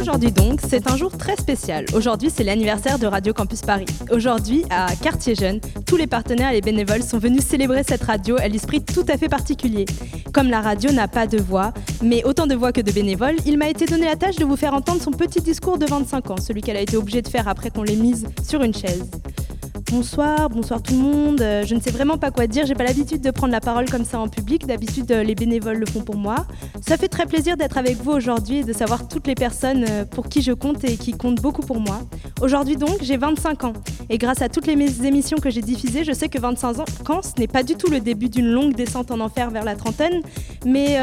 Aujourd'hui donc, c'est un jour très spécial. Aujourd'hui, c'est l'anniversaire de Radio Campus Paris. Aujourd'hui, à Quartier Jeune, tous les partenaires et les bénévoles sont venus célébrer cette radio à l'esprit tout à fait particulier. Comme la radio n'a pas de voix, mais autant de voix que de bénévoles, il m'a été donné la tâche de vous faire entendre son petit discours de 25 ans, celui qu'elle a été obligée de faire après qu'on l'ait mise sur une chaise. Bonsoir, bonsoir tout le monde. Euh, je ne sais vraiment pas quoi dire. J'ai pas l'habitude de prendre la parole comme ça en public. D'habitude, euh, les bénévoles le font pour moi. Ça fait très plaisir d'être avec vous aujourd'hui et de savoir toutes les personnes euh, pour qui je compte et qui comptent beaucoup pour moi. Aujourd'hui donc, j'ai 25 ans. Et grâce à toutes les émissions que j'ai diffusées, je sais que 25 ans, ce n'est pas du tout le début d'une longue descente en enfer vers la trentaine, mais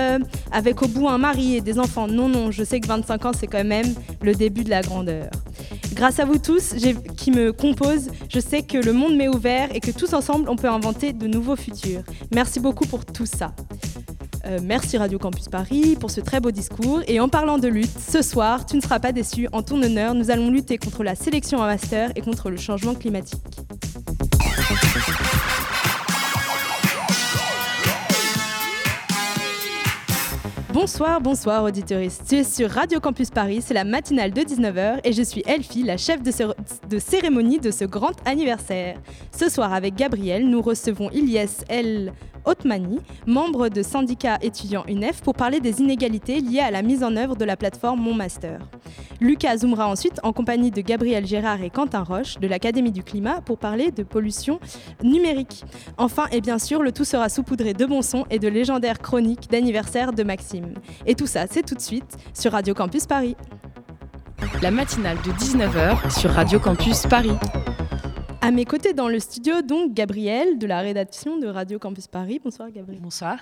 avec au bout un mari et des enfants. Non, non, je sais que 25 ans, c'est quand même le début de la grandeur. Grâce à vous tous qui me composent, je sais que le monde m'est ouvert et que tous ensemble, on peut inventer de nouveaux futurs. Merci beaucoup pour tout ça. Euh, merci Radio Campus Paris pour ce très beau discours. Et en parlant de lutte, ce soir, tu ne seras pas déçu. En ton honneur, nous allons lutter contre la sélection en master et contre le changement climatique. Bonsoir, bonsoir auditeuriste. Tu es sur Radio Campus Paris, c'est la matinale de 19h et je suis Elfie, la chef de, cérémonie de ce grand anniversaire. Ce soir avec Gabriel, nous recevons Ilyes El Otmani, membre de syndicat étudiant UNEF, pour parler des inégalités liées à la mise en œuvre de la plateforme Mon Master. Lucas zoomera ensuite en compagnie de Gabriel Gérard et Quentin Roche de l'Académie du climat pour parler de pollution numérique. Enfin et bien sûr, le tout sera saupoudré de bons sons et de légendaires chroniques d'anniversaire de Maxime. Et tout ça, c'est tout de suite sur Radio Campus Paris. La matinale de 19h sur Radio Campus Paris. À mes côtés dans le studio, donc Gabriel de la rédaction de Radio Campus Paris. Bonsoir Gabriel. Bonsoir.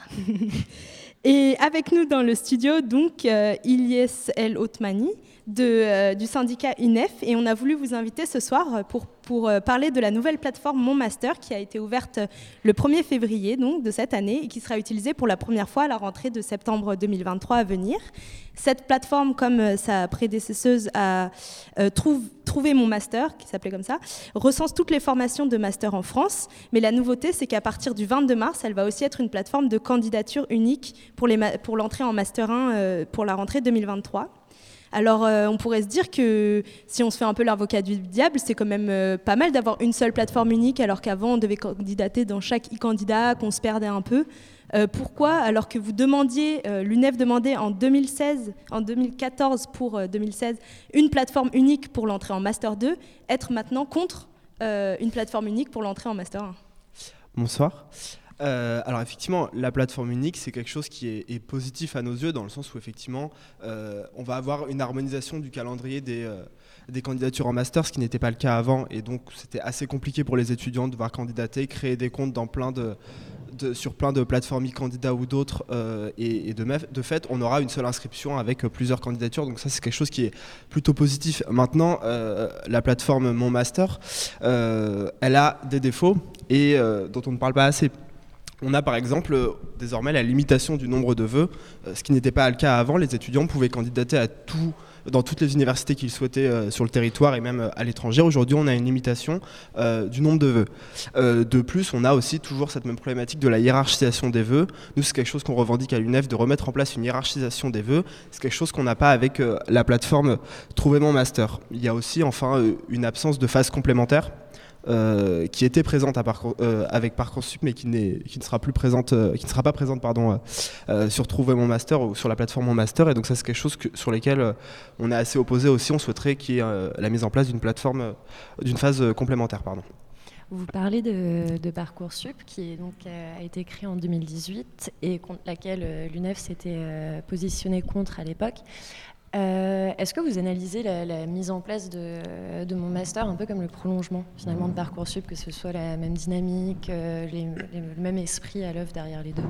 Et avec nous dans le studio, donc euh, Ilyes El Otmani euh, du syndicat UNEF. Et on a voulu vous inviter ce soir pour, pour euh, parler de la nouvelle plateforme Mon Master qui a été ouverte le 1er février donc, de cette année et qui sera utilisée pour la première fois à la rentrée de septembre 2023 à venir. Cette plateforme, comme euh, sa prédécesseuse a trouvé mon master, qui s'appelait comme ça, recense toutes les formations de master en France. Mais la nouveauté, c'est qu'à partir du 22 mars, elle va aussi être une plateforme de candidature unique pour l'entrée pour en master 1 pour la rentrée 2023. Alors euh, on pourrait se dire que si on se fait un peu l'avocat du diable, c'est quand même euh, pas mal d'avoir une seule plateforme unique alors qu'avant on devait candidater dans chaque e-candidat, qu'on se perdait un peu. Euh, pourquoi, alors que vous demandiez, l'UNEF demandait en 2016, en 2014 pour 2016, une plateforme unique pour l'entrée en Master 2, être maintenant contre une plateforme unique pour l'entrée en Master 1 Bonsoir. Euh, alors effectivement, la plateforme unique, c'est quelque chose qui est, positif à nos yeux, dans le sens où effectivement, euh, on va avoir une harmonisation du calendrier des, euh, des candidatures en master, ce qui n'était pas le cas avant, et donc c'était assez compliqué pour les étudiants de devoir candidater, créer des comptes sur plein de plateformes e-candidats ou d'autres, et, de, de, fait, on aura une seule inscription avec plusieurs candidatures, donc ça c'est quelque chose qui est plutôt positif. Maintenant, la plateforme Mon Master, elle a des défauts et dont on ne parle pas assez. On a par exemple euh, désormais la limitation du nombre de vœux, euh, ce qui n'était pas le cas avant. Les étudiants pouvaient candidater à tout, dans toutes les universités qu'ils souhaitaient euh, sur le territoire et même à l'étranger. Aujourd'hui, on a une limitation du nombre de vœux. de plus, on a aussi toujours cette même problématique de la hiérarchisation des vœux. Nous, c'est quelque chose qu'on revendique à l'UNEF de remettre en place une hiérarchisation des vœux. C'est quelque chose qu'on n'a pas avec la plateforme Trouvez mon master. Il y a aussi enfin une absence de phase complémentaire. Euh, qui était présente à euh, avec Parcoursup, mais qui, ne sera plus présente, euh, qui ne sera pas présente pardon, sur Trouver mon master ou sur la plateforme Mon Master. Et donc ça, c'est quelque chose sur lequel on est assez opposé aussi. On souhaiterait qu'il y ait la mise en place d'une plateforme, d'une phase complémentaire, pardon. Vous parlez de, de, Parcoursup, qui donc, a été créé en 2018 et contre laquelle l'UNEF s'était positionné contre à l'époque. Euh, est-ce que vous analysez la, mise en place de, mon master un peu comme le prolongement finalement de Parcoursup, que ce soit la même dynamique, euh, le même esprit à l'œuvre derrière les deux?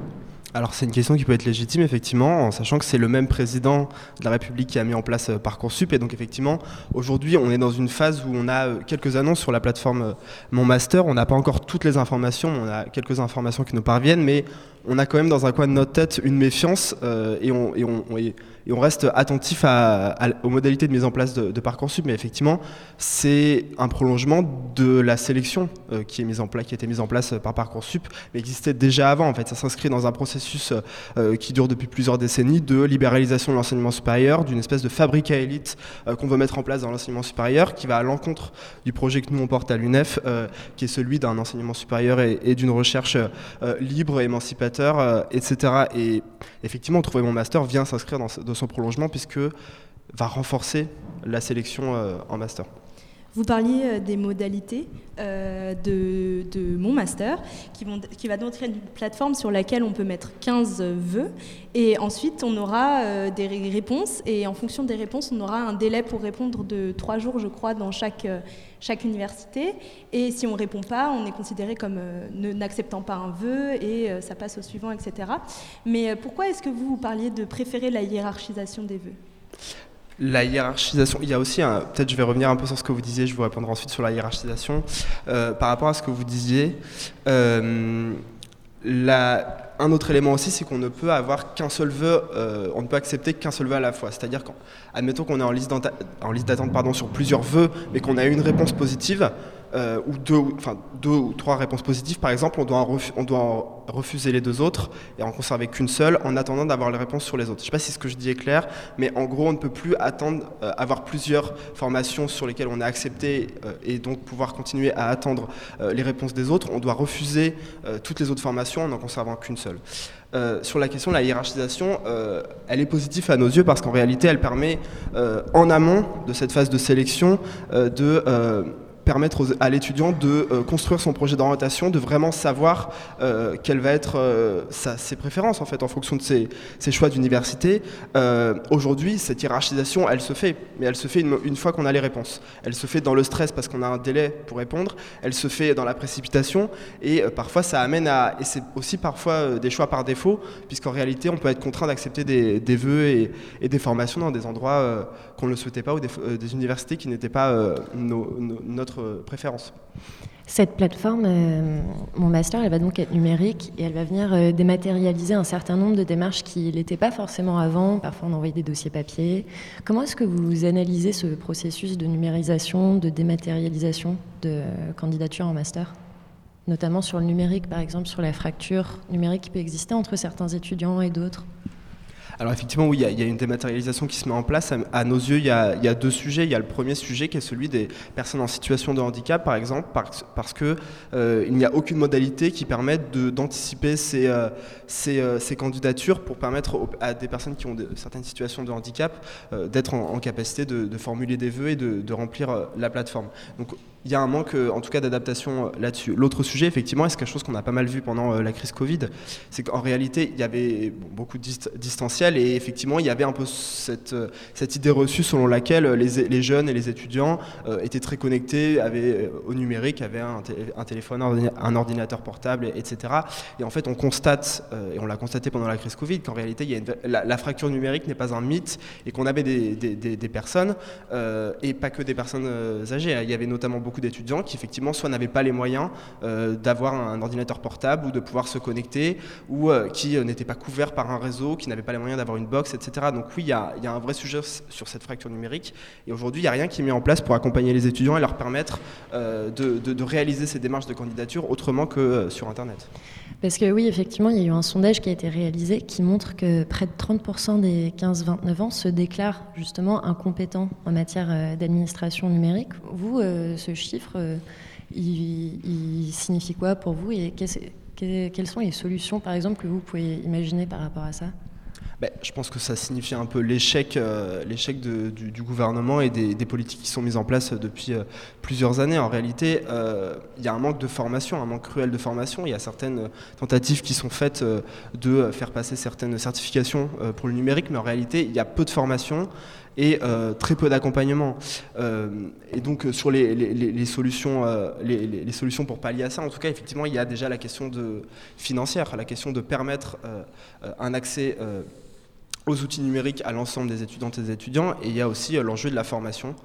Alors c'est une question qui peut être légitime effectivement, en sachant que c'est le même président de la République qui a mis en place euh, Parcoursup. Et donc effectivement aujourd'hui on est dans une phase où on a quelques annonces sur la plateforme Mon Master, on n'a pas encore toutes les informations, on a quelques informations qui nous parviennent, mais on a quand même dans un coin de notre tête une méfiance et on, et on, et reste attentif aux modalités de mise en place de, Parcoursup. Mais effectivement, c'est un prolongement de la sélection euh, qui, est mise en qui a été mise en place par Parcoursup, mais existait déjà avant. En fait, ça s'inscrit dans un processus euh, qui dure depuis plusieurs décennies de libéralisation de l'enseignement supérieur, d'une espèce de fabrique à élite euh, qu'on veut mettre en place dans l'enseignement supérieur, qui va à l'encontre du projet que nous on porte à l'UNEF, qui est celui d'un enseignement supérieur et, d'une recherche libre, émancipateur, etc. Et effectivement, trouver mon master vient s'inscrire dans, son prolongement puisque va renforcer la sélection euh, en master. Vous parliez euh, des modalités euh, de, mon master, qui, vont, qui va donc être une plateforme sur laquelle on peut mettre 15 vœux, et ensuite on aura des réponses, et en fonction des réponses, on aura un délai pour répondre de 3 jours, je crois, dans chaque, chaque université, et si on répond pas, on est considéré comme n'acceptant pas un vœu, et ça passe au suivant, etc. Mais pourquoi est-ce que vous, vous parliez de préférer la hiérarchisation des vœux? La hiérarchisation, il y a aussi, peut-être je vais revenir un peu sur ce que vous disiez, je vous répondrai ensuite sur la hiérarchisation. Euh, par rapport à ce que vous disiez, un autre élément aussi, c'est qu'on ne peut avoir qu'un seul vœu, euh, on ne peut accepter qu'un seul vœu à la fois. C'est-à-dire qu'admettons qu'on est en liste d'attente sur plusieurs vœux, mais qu'on a une réponse positive, euh, ou deux, enfin, deux ou trois réponses positives, par exemple, on doit, on doit refuser les deux autres et en conserver qu'une seule en attendant d'avoir les réponses sur les autres. Je ne sais pas si ce que je dis est clair, mais en gros, on ne peut plus attendre, euh, avoir plusieurs formations sur lesquelles on est accepté euh, et donc pouvoir continuer à attendre les réponses des autres. On doit refuser toutes les autres formations en n'en conservant qu'une seule. sur la question de la hiérarchisation, elle est positive à nos yeux parce qu'en réalité, elle permet, en amont de cette phase de sélection, de permettre à l'étudiant de euh, construire son projet d'orientation, de vraiment savoir euh, quelles va être euh, ses préférences en fait en fonction de ses, choix d'université. Aujourd'hui, cette hiérarchisation, elle se fait, mais elle se fait une, fois qu'on a les réponses. Elle se fait dans le stress parce qu'on a un délai pour répondre. Elle se fait dans la précipitation et parfois ça amène à et c'est aussi parfois des choix par défaut puisqu'en réalité on peut être contraint d'accepter des, vœux et, des formations dans des endroits qu'on ne souhaitait pas ou des, universités qui n'étaient pas notre préférence. Cette plateforme, euh, mon master, elle va donc être numérique et elle va venir euh, dématérialiser un certain nombre de démarches qui n'étaient pas forcément avant. Parfois, on envoyait des dossiers papier. Comment est-ce que vous analysez ce processus de numérisation, de dématérialisation de candidature en master? Notamment sur le numérique, par exemple, sur la fracture numérique qui peut exister entre certains étudiants et d'autres? Alors effectivement, oui, il y, a une dématérialisation qui se met en place. À, nos yeux, il y, a, deux sujets. Il y a le premier sujet qui est celui des personnes en situation de handicap, par exemple, parce, parce qu'il euh, n'y a aucune modalité qui permette d'anticiper ces, euh, euh, ces, candidatures pour permettre à des personnes qui ont certaines situations de handicap d'être en, capacité de, formuler des vœux et de, de remplir la plateforme. Donc il y a un manque, euh, en tout cas, d'adaptation euh, là-dessus. L'autre sujet, effectivement, et c'est quelque chose qu'on a pas mal vu pendant euh, la crise Covid, c'est qu'en réalité, il y avait beaucoup de distanciel et effectivement, il y avait un peu cette, idée reçue selon laquelle les, jeunes et les étudiants étaient très connectés, avaient au numérique, avaient un, téléphone, un ordinateur portable, etc. Et en fait, on constate, et on l'a constaté pendant la crise Covid, qu'en réalité, la, fracture numérique n'est pas un mythe et qu'on avait des, personnes, et pas que des personnes âgées. Il y avait notamment beaucoup d'étudiants qui effectivement soit n'avaient pas les moyens euh, d'avoir un ordinateur portable ou de pouvoir se connecter, ou euh, qui euh, n'étaient pas couverts par un réseau, qui n'avaient pas les moyens d'avoir une box, etc. Donc oui, il y, a, un vrai sujet sur cette fracture numérique. Et aujourd'hui, il n'y a rien qui est mis en place pour accompagner les étudiants et leur permettre de, réaliser ces démarches de candidature autrement que sur Internet. Parce que oui, effectivement, il y a eu un sondage qui a été réalisé qui montre que près de 30% des 15-29 ans se déclarent justement incompétents en matière d'administration numérique. Vous, ce chiffre, euh, il, signifie quoi pour vous et quelles sont les solutions, par exemple, que vous pouvez imaginer par rapport à ça? Ben, je pense que ça signifie un peu l'échec euh, l'échec du, gouvernement et des, politiques qui sont mises en place depuis euh, plusieurs années. En réalité, il y a un manque de formation, un manque cruel de formation. Il y a certaines tentatives qui sont faites de faire passer certaines certifications pour le numérique, mais en réalité, il y a peu de formation et euh, très peu d'accompagnement. Euh, et donc euh, sur les, solutions, les, solutions pour pallier à ça, en tout cas, effectivement, il y a déjà la question financière, la question de permettre un accès aux outils numériques à l'ensemble des étudiantes et des étudiants. Et il y a aussi l'enjeu de la formation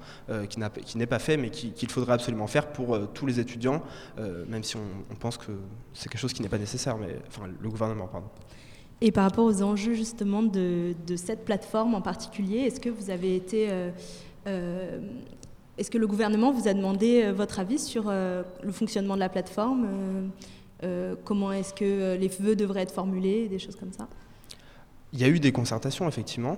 qui n'est pas fait, mais qu'il faudrait absolument faire pour tous les étudiants, même si on, pense que c'est quelque chose qui n'est pas nécessaire, mais enfin le gouvernement, pardon. Et par rapport aux enjeux justement de, cette plateforme en particulier, est-ce que vous avez été... Euh, euh, est-ce que le gouvernement vous a demandé euh, votre avis sur le fonctionnement de la plateforme? Comment est-ce que les vœux devraient être formulés, des choses comme ça? Il y a eu des concertations, effectivement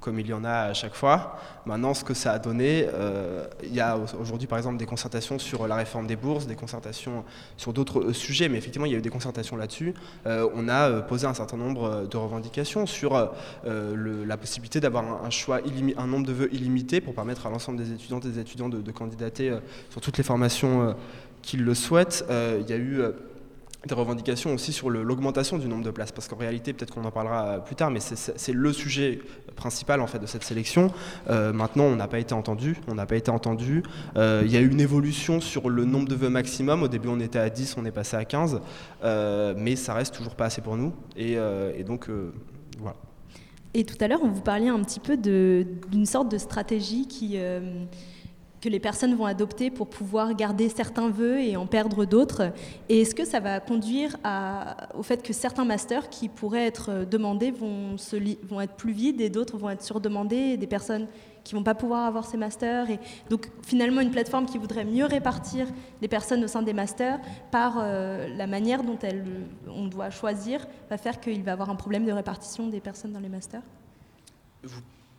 comme il y en a à chaque fois. Maintenant, ce que ça a donné, euh, il y a aujourd'hui par exemple des concertations sur la réforme des bourses, des concertations sur d'autres euh, sujets, mais effectivement il y a eu des concertations là-dessus. Euh, on a posé un certain nombre de revendications sur la possibilité d'avoir un, choix, un nombre de vœux illimité pour permettre à l'ensemble des étudiantes et des étudiants de, de candidater sur toutes les formations qu'ils le souhaitent. il y a eu des revendications aussi sur l'augmentation du nombre de places, parce qu'en réalité, peut-être qu'on en parlera plus tard, mais c'est le sujet principal en fait de cette sélection. Euh, maintenant, on n'a pas été entendu, on n'a pas été entendu. Euh, il y a eu une évolution sur le nombre de vœux maximum. Au début, on était à 10, on est passé à 15, euh, mais ça reste toujours pas assez pour nous. Et, et donc, voilà. Et tout à l'heure, on vous parlait un petit peu d'une sorte de stratégie qui que les personnes vont adopter pour pouvoir garder certains vœux et en perdre d'autres. Et est-ce que ça va conduire au fait que certains masters qui pourraient être demandés vont, être plus vides et d'autres vont être surdemandés et des personnes qui vont pas pouvoir avoir ces masters et donc finalement une plateforme qui voudrait mieux répartir les personnes au sein des masters par euh, la manière dont elle, on doit choisir va faire qu'il va y avoir un problème de répartition des personnes dans les masters?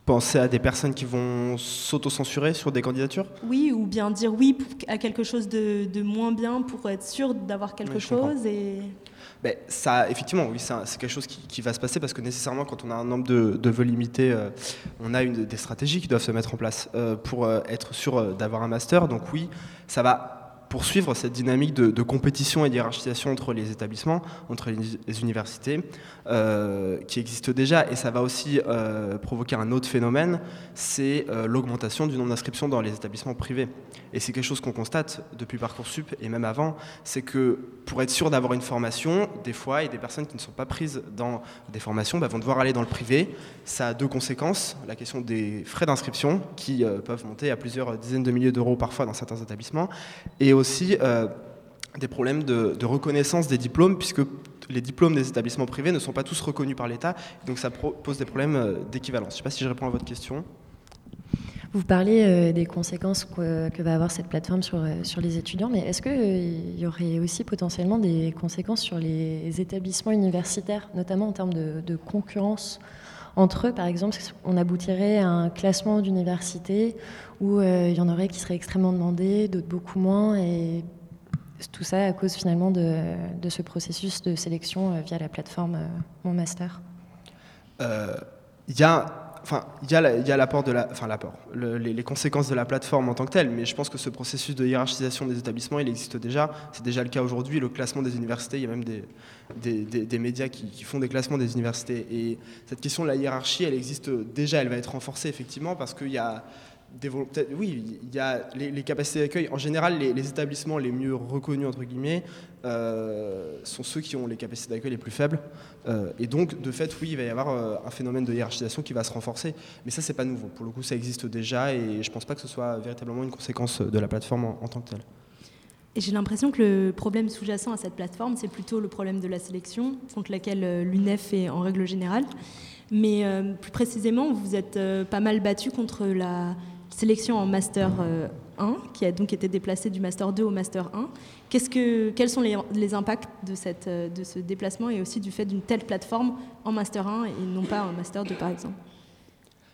Penser à des personnes qui vont s'auto-censurer sur des candidatures Oui, ou bien dire oui à quelque chose de, moins bien pour être sûr d'avoir quelque chose. Et... Ben, ça, effectivement, oui, c'est quelque chose qui, va se passer parce que nécessairement, quand on a un nombre de, de vœux limités, euh, on a une, des stratégies qui doivent se mettre en place euh, pour euh, être sûr d'avoir un master. Donc oui, ça va poursuivre cette dynamique de, compétition et d'hierarchisation entre les établissements, entre les, universités, euh, qui existe déjà. Et ça va aussi euh, provoquer un autre phénomène, c'est euh, l'augmentation du nombre d'inscriptions dans les établissements privés. Et c'est quelque chose qu'on constate depuis Parcoursup et même avant, c'est que pour être sûr d'avoir une formation, des fois, a des personnes qui ne sont pas prises dans des formations bah, vont devoir aller dans le privé. Ça a deux conséquences. La question des frais d'inscription, qui peuvent monter à plusieurs dizaines de milliers d'euros parfois dans certains établissements, et aussi euh, des problèmes de, reconnaissance des diplômes, puisque les diplômes des établissements privés ne sont pas tous reconnus par l'État, donc ça pose des problèmes euh, d'équivalence. Je ne sais pas si je réponds à votre question. Vous parlez euh, des conséquences que, va avoir cette plateforme sur, sur les étudiants, mais est-ce qu'il y aurait aussi potentiellement des conséquences sur les établissements universitaires, notamment en termes de concurrence entre eux, par exemple, on aboutirait à un classement d'université où euh, il y en aurait qui seraient extrêmement demandés, d'autres beaucoup moins, et tout ça à cause finalement de, ce processus de sélection euh, via la plateforme euh, Mon Master. Il y a enfin, il y a l'apport de la, enfin l'apport, les, conséquences de la plateforme en tant que telle, mais je pense que ce processus de hiérarchisation des établissements, il existe déjà. C'est déjà le cas aujourd'hui. Le classement des universités, il y a même des, des, médias qui, font des classements des universités. Et cette question de la hiérarchie, elle existe déjà. Elle va être renforcée effectivement parce qu'il y a oui, il y a les, capacités d'accueil. En général, les, établissements les mieux reconnus, entre guillemets, euh, sont ceux qui ont les capacités d'accueil les plus faibles. Euh, et donc, de fait, oui, il va y avoir euh, un phénomène de hiérarchisation qui va se renforcer. Mais ça, c'est pas nouveau. Pour le coup, ça existe déjà et je pense pas que ce soit véritablement une conséquence de la plateforme en, tant que telle. Et j'ai l'impression que le problème sous-jacent à cette plateforme, c'est plutôt le problème de la sélection, contre laquelle l'UNEF est en règle générale. Mais plus précisément, vous êtes pas mal battu contre la sélection en Master 1, euh, qui a donc été déplacée du Master 2 au Master 1. Qu'est-ce que, quels sont les, impacts euh, de ce déplacement et aussi du fait d'une telle plateforme en Master 1 et non pas en Master 2 par exemple?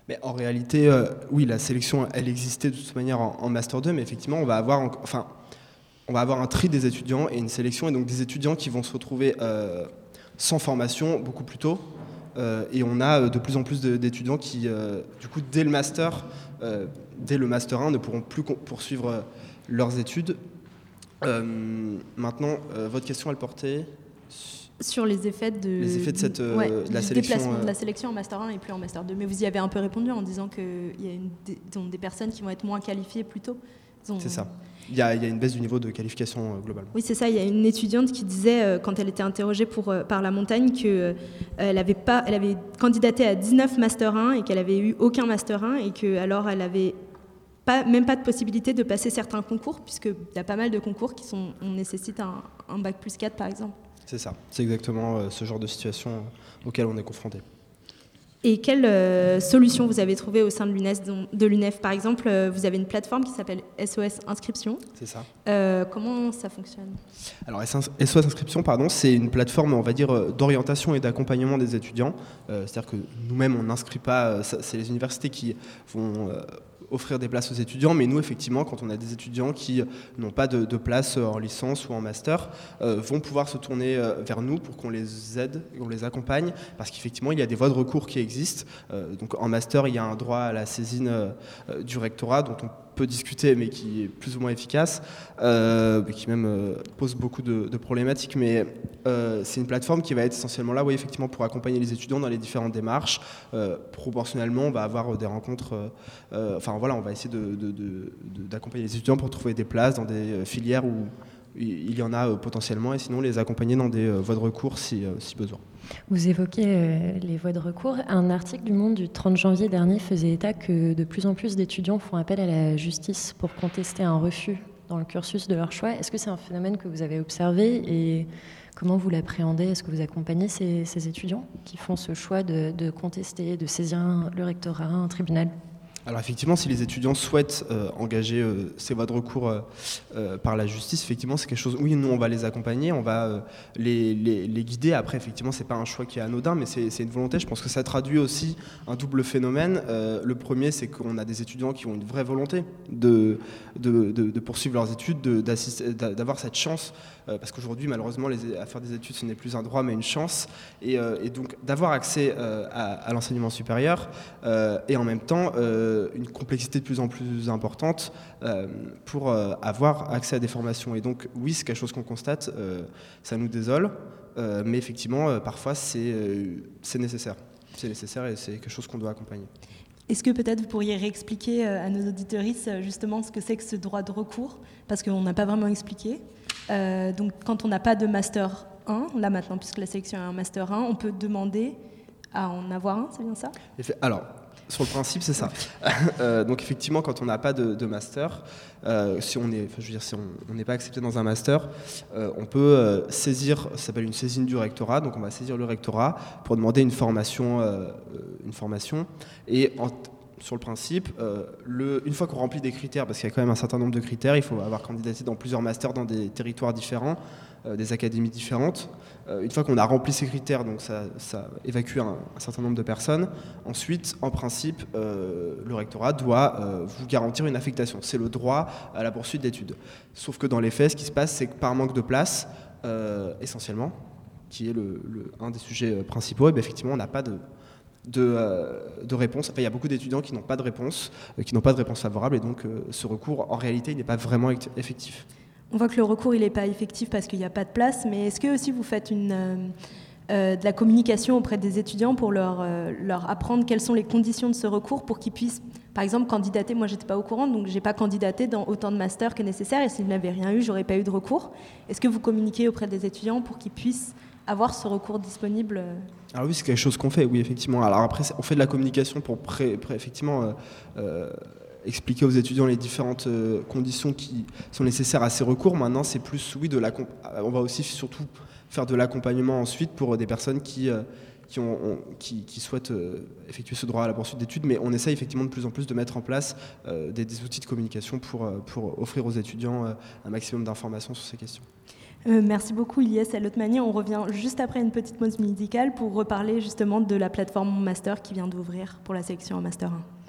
Mais en réalité, euh, oui, la sélection, elle existait de toute manière en, Master 2, mais effectivement, on va avoir, enfin, on va avoir un tri des étudiants et une sélection, et donc des étudiants qui vont se retrouver sans formation beaucoup plus tôt. et on a de plus en plus d'étudiants qui, du coup, dès le master, dès le Master 1, ne pourront plus poursuivre euh, leurs études. Euh, maintenant, euh, votre question, elle portait sur les effets de, les effets de, cette, la sélection, de la sélection en Master 1 et plus en Master 2. Mais vous y avez un peu répondu en disant qu'il y a des, des, personnes qui vont être moins qualifiées plus tôt. C'est ça. Il y, a, une baisse du niveau de qualification globale. Oui, c'est ça. Il y a une étudiante qui disait, quand elle était interrogée pour, par La Montagne, qu'elle avait, pas, elle avait candidaté à 19 Master 1 et qu'elle avait eu aucun Master 1 et que alors elle avait pas, même pas de possibilité de passer certains concours, puisqu'il y a pas mal de concours qui sont, on nécessite un, un bac plus 4 par exemple. C'est ça, c'est exactement ce genre de situation auquel on est confronté. Et quelle euh, solution vous avez trouvé au sein de l'UNEF de l'UNEF? Par exemple, euh, vous avez une plateforme qui s'appelle SOS Inscription. C'est ça. Euh, comment ça fonctionne? Alors SOS Inscription, pardon, c'est une plateforme, on va dire, d'orientation et d'accompagnement des étudiants. C'est-à-dire que nous-mêmes, on n'inscrit pas. C'est les universités qui vont offrir des places aux étudiants, mais nous, effectivement, quand on a des étudiants qui n'ont pas de, place en licence ou en master, euh, vont pouvoir se tourner euh, vers nous pour qu'on les aide, qu'on les accompagne, parce qu'effectivement, il y a des voies de recours qui existent. Euh, donc en master, il y a un droit à la saisine du rectorat dont on discuter, mais qui est plus ou moins efficace, euh, qui même euh, pose beaucoup de, problématiques. Mais euh, c'est une plateforme qui va être essentiellement là, oui, effectivement, pour accompagner les étudiants dans les différentes démarches. proportionnellement, on va avoir des rencontres. enfin voilà, on va essayer d'accompagner les étudiants pour trouver des places dans des filières où il y en a potentiellement, et sinon les accompagner dans des voies de recours si, si besoin. Vous évoquez euh, les voies de recours. Un article du Monde du 30 janvier dernier faisait état que de plus en plus d'étudiants font appel à la justice pour contester un refus dans le cursus de leur choix. Est-ce que c'est un phénomène que vous avez observé et comment vous l'appréhendez? Est-ce que vous accompagnez ces, étudiants qui font ce choix de, de contester, de saisir le rectorat, un tribunal? Alors effectivement, si les étudiants souhaitent euh, engager euh, ces voies de recours euh, par la justice, effectivement, c'est quelque chose. Oui, nous, on va les accompagner, on va les, les, guider. Après, effectivement, c'est pas un choix qui est anodin, mais c'est une volonté. Je pense que ça traduit aussi un double phénomène. le premier, c'est qu'on a des étudiants qui ont une vraie volonté de, de, de poursuivre leurs études, d'avoir cette chance parce qu'aujourd'hui, malheureusement, à faire des études, ce n'est plus un droit, mais une chance. Et, euh, donc, d'avoir accès euh, à, l'enseignement supérieur et en même temps, une complexité de plus en plus importante pour avoir accès à des formations. Et donc, oui, c'est quelque chose qu'on constate, ça nous désole, mais effectivement, parfois, c'est nécessaire. C'est nécessaire et c'est quelque chose qu'on doit accompagner. Est-ce que peut-être vous pourriez réexpliquer à nos auditoristes justement ce que c'est que ce droit de recours? Parce qu'on n'a pas vraiment expliqué. Euh, donc quand on n'a pas de master 1, là maintenant, puisque la sélection est un master 1, on peut demander à en avoir un, c'est bien ça? Alors, sur le principe, c'est ça. Euh, donc effectivement, quand on n'a pas de, master, euh, si on n'est pas accepté dans un master, on peut saisir, ça s'appelle une saisine du rectorat. Donc on va saisir le rectorat pour demander une formation, une formation. Et sur le principe, euh, une fois qu'on remplit des critères, parce qu'il y a quand même un certain nombre de critères, il faut avoir candidaté dans plusieurs masters dans des territoires différents, euh, des académies différentes. Euh, une fois qu'on a rempli ces critères, donc ça, évacue un, certain nombre de personnes, ensuite, en principe, le rectorat doit vous garantir une affectation. C'est le droit à la poursuite d'études. Sauf que dans les faits, ce qui se passe, c'est que par manque de place, essentiellement, qui est un des sujets principaux, eh effectivement, on n'a pas de de, euh, de réponses. il y a beaucoup d'étudiants qui n'ont pas de réponse, euh, qui n'ont pas de réponse favorable, et donc euh, ce recours, en réalité, il n'est pas vraiment effectif. On voit que le recours, il n'est pas effectif parce qu'il n'y a pas de place, mais est-ce que aussi vous faites une, de la communication auprès des étudiants pour leur, apprendre quelles sont les conditions de ce recours pour qu'ils puissent, par exemple, candidater? Moi, j'étais pas au courant, donc j'ai pas candidaté dans autant de masters que nécessaire, et s'ils n'avaient rien eu, j'aurais pas eu de recours. Est-ce que vous communiquez auprès des étudiants pour qu'ils puissent avoir ce recours disponible alors oui, c'est quelque chose qu'on fait, oui, effectivement. Alors après, on fait de la communication pour effectivement euh, euh, expliquer aux étudiants les différentes euh, conditions qui sont nécessaires à ces recours. Maintenant, c'est plus, oui, de on va aussi surtout faire de l'accompagnement ensuite pour des personnes qui, qui, souhaitent effectuer ce droit à la poursuite d'études, mais on essaye effectivement de plus en plus de mettre en place des, des, outils de communication pour, pour offrir aux étudiants un maximum d'informations sur ces questions. Euh, merci beaucoup Ilyes. Manière, on revient juste après une petite pause musicale pour reparler justement de la plateforme Master qui vient d'ouvrir pour la sélection en Master 1.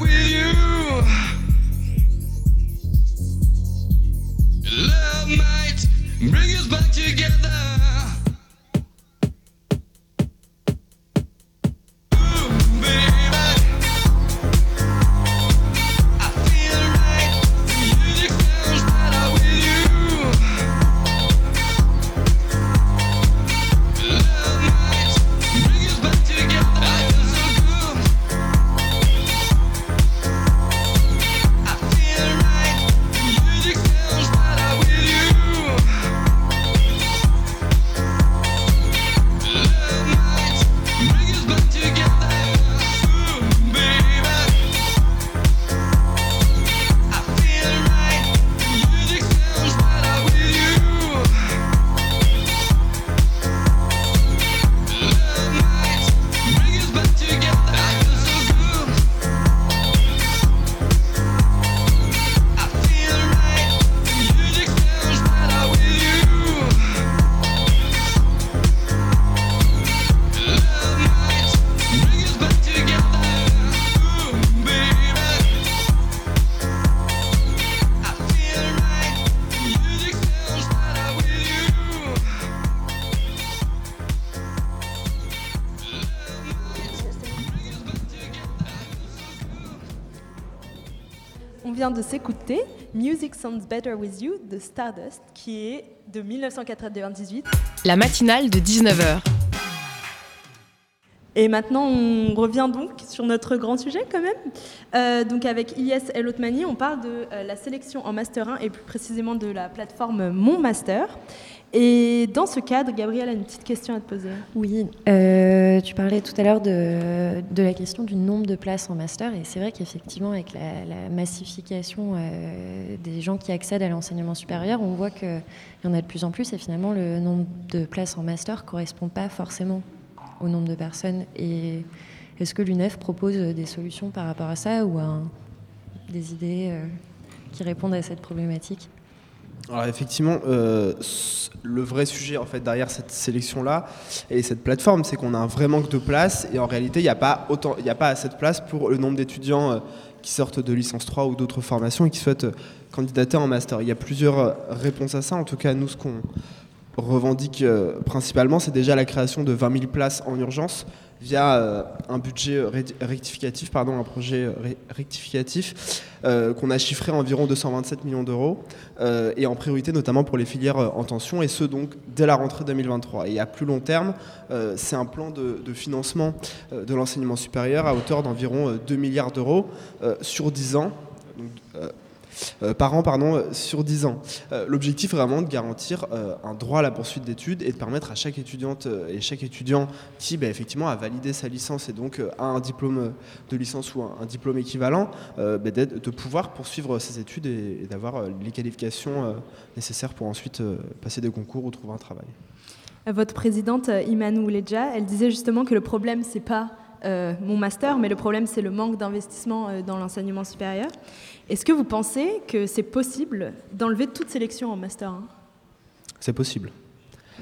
Sounds Sounds Better With You de Stardust, qui est de 1998. La matinale de 19h. Et maintenant, on revient donc sur notre grand sujet quand même. Euh, donc avec Ilyes El Otmani, on parle de euh, la sélection en Master 1 et plus précisément de la plateforme Mon Master. Et dans ce cadre, Gabriel a une petite question à te poser. Oui, euh, tu parlais tout à l'heure de, la question du nombre de places en master, et c'est vrai qu'effectivement, avec la, massification des gens qui accèdent à l'enseignement supérieur, on voit qu'il y en a de plus en plus, et finalement, le nombre de places en master ne correspond pas forcément au nombre de personnes. Et est-ce que l'UNEF propose des solutions par rapport à ça, ou des idées euh, qui répondent à cette problématique? Alors effectivement, euh, le vrai sujet en fait derrière cette sélection-là et cette plateforme, c'est qu'on a un vrai manque de place et en réalité, il n'y a pas autant, il assez de place pour le nombre d'étudiants euh, qui sortent de licence 3 ou d'autres formations et qui souhaitent euh, candidater en master. Il y a plusieurs euh, réponses à ça. En tout cas, nous, ce qu'on revendique euh, principalement, c'est déjà la création de 20 000 places en urgence via euh, un budget ré- rectificatif, pardon, un projet euh, rectificatif euh, qu'on a chiffré à environ 227 millions d'euros euh, et en priorité notamment pour les filières euh, en tension et ce donc dès la rentrée 2023. Et à plus long terme, euh, c'est un plan de, financement euh, de l'enseignement supérieur à hauteur d'environ euh, 2 milliards d'euros euh, sur 10 ans. Euh, par an pardon, euh, sur 10 ans. Euh, L'objectif vraiment de garantir un droit à la poursuite d'études et de permettre à chaque étudiante et chaque étudiant qui bah, effectivement a validé sa licence et donc a un diplôme de licence ou un, diplôme équivalent, bah, de pouvoir poursuivre ses études et, d'avoir les qualifications nécessaires pour ensuite passer des concours ou trouver un travail. Votre présidente Imane Ouledja, elle disait justement que le problème, c'est pas mon master, mais le problème, c'est le manque d'investissement dans l'enseignement supérieur. Est-ce que vous pensez que c'est possible d'enlever toute sélection en master 1 C'est possible.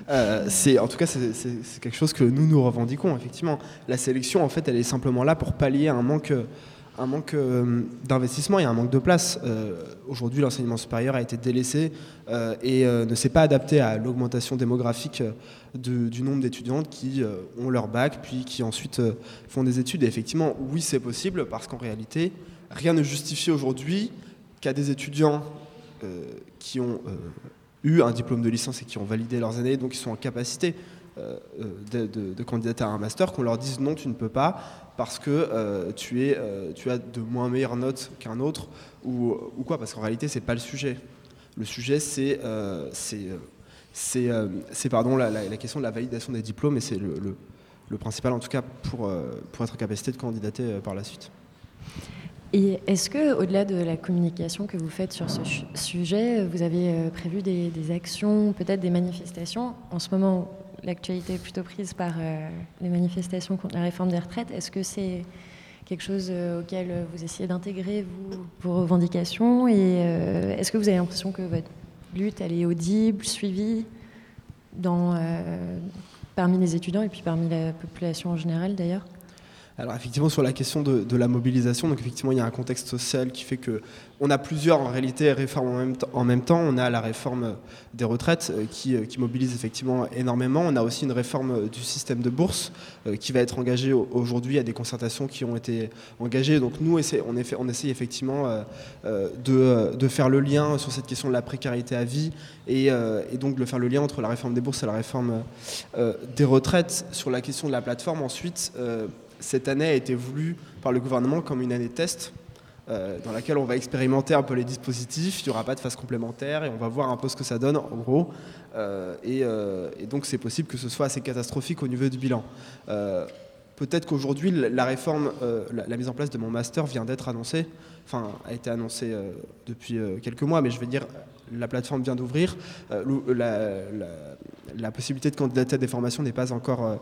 Euh, en tout cas, c'est, quelque chose que nous nous revendiquons. Effectivement, la sélection, en fait, elle est simplement là pour pallier un manque, un manque euh, d'investissement et un manque de place. Euh, aujourd'hui, l'enseignement supérieur a été délaissé et ne s'est pas adapté à l'augmentation démographique du nombre d'étudiantes qui ont leur bac, puis qui ensuite font des études. Et effectivement, oui, c'est possible parce qu'en réalité, rien ne justifie aujourd'hui qu'à des étudiants euh, qui ont euh, eu un diplôme de licence et qui ont validé leurs années, donc ils sont en capacité euh, de, candidater à un master, qu'on leur dise non, tu ne peux pas, parce que tu, es, tu as de moins meilleures notes qu'un autre, ou, ou quoi, parce qu'en réalité, c'est pas le sujet. Le sujet, c'est pardon, la, question de la validation des diplômes, et c'est le, le- principal, en tout cas, pour, pour être en capacité de candidater par la suite. Et est-ce que, au-delà de la communication que vous faites sur ce sujet, vous avez euh, prévu des, actions, peut-être des manifestations? En ce moment, l'actualité est plutôt prise par euh, les manifestations contre la réforme des retraites. Est-ce que c'est quelque chose euh, auquel vous essayez d'intégrer vos revendications? Et est-ce que vous avez l'impression que votre lutte, elle est audible, suivie parmi les étudiants et puis parmi la population en général d'ailleurs? Alors effectivement sur la question de, la mobilisation, donc effectivement il y a un contexte social qui fait que on a plusieurs en réalité réformes en même, temps-. On a la réforme des retraites euh, qui, euh, qui mobilise effectivement énormément. On a aussi une réforme euh, du système de bourse euh, qui va être engagée au- aujourd'hui. Il y a des concertations qui ont été engagées. Donc nous on, on essaye effectivement euh, euh, de, euh, de faire le lien sur cette question de la précarité à vie et, euh, et donc de faire le lien entre la réforme des bourses et la réforme euh, des retraites. Sur la question de la plateforme ensuite, euh, cette année a été voulue par le gouvernement comme une année test euh, dans laquelle on va expérimenter un peu les dispositifs, il n'y aura pas de phase complémentaire et on va voir un peu ce que ça donne en gros. Euh, et, euh, et donc c'est possible que ce soit assez catastrophique au niveau du bilan. Peut-être qu'aujourd'hui la réforme, la, mise en place de mon master vient d'être annoncée, enfin a été annoncée depuis quelques mois, mais je veux dire la plateforme vient d'ouvrir. La, possibilité de candidater à des formations n'est pas encore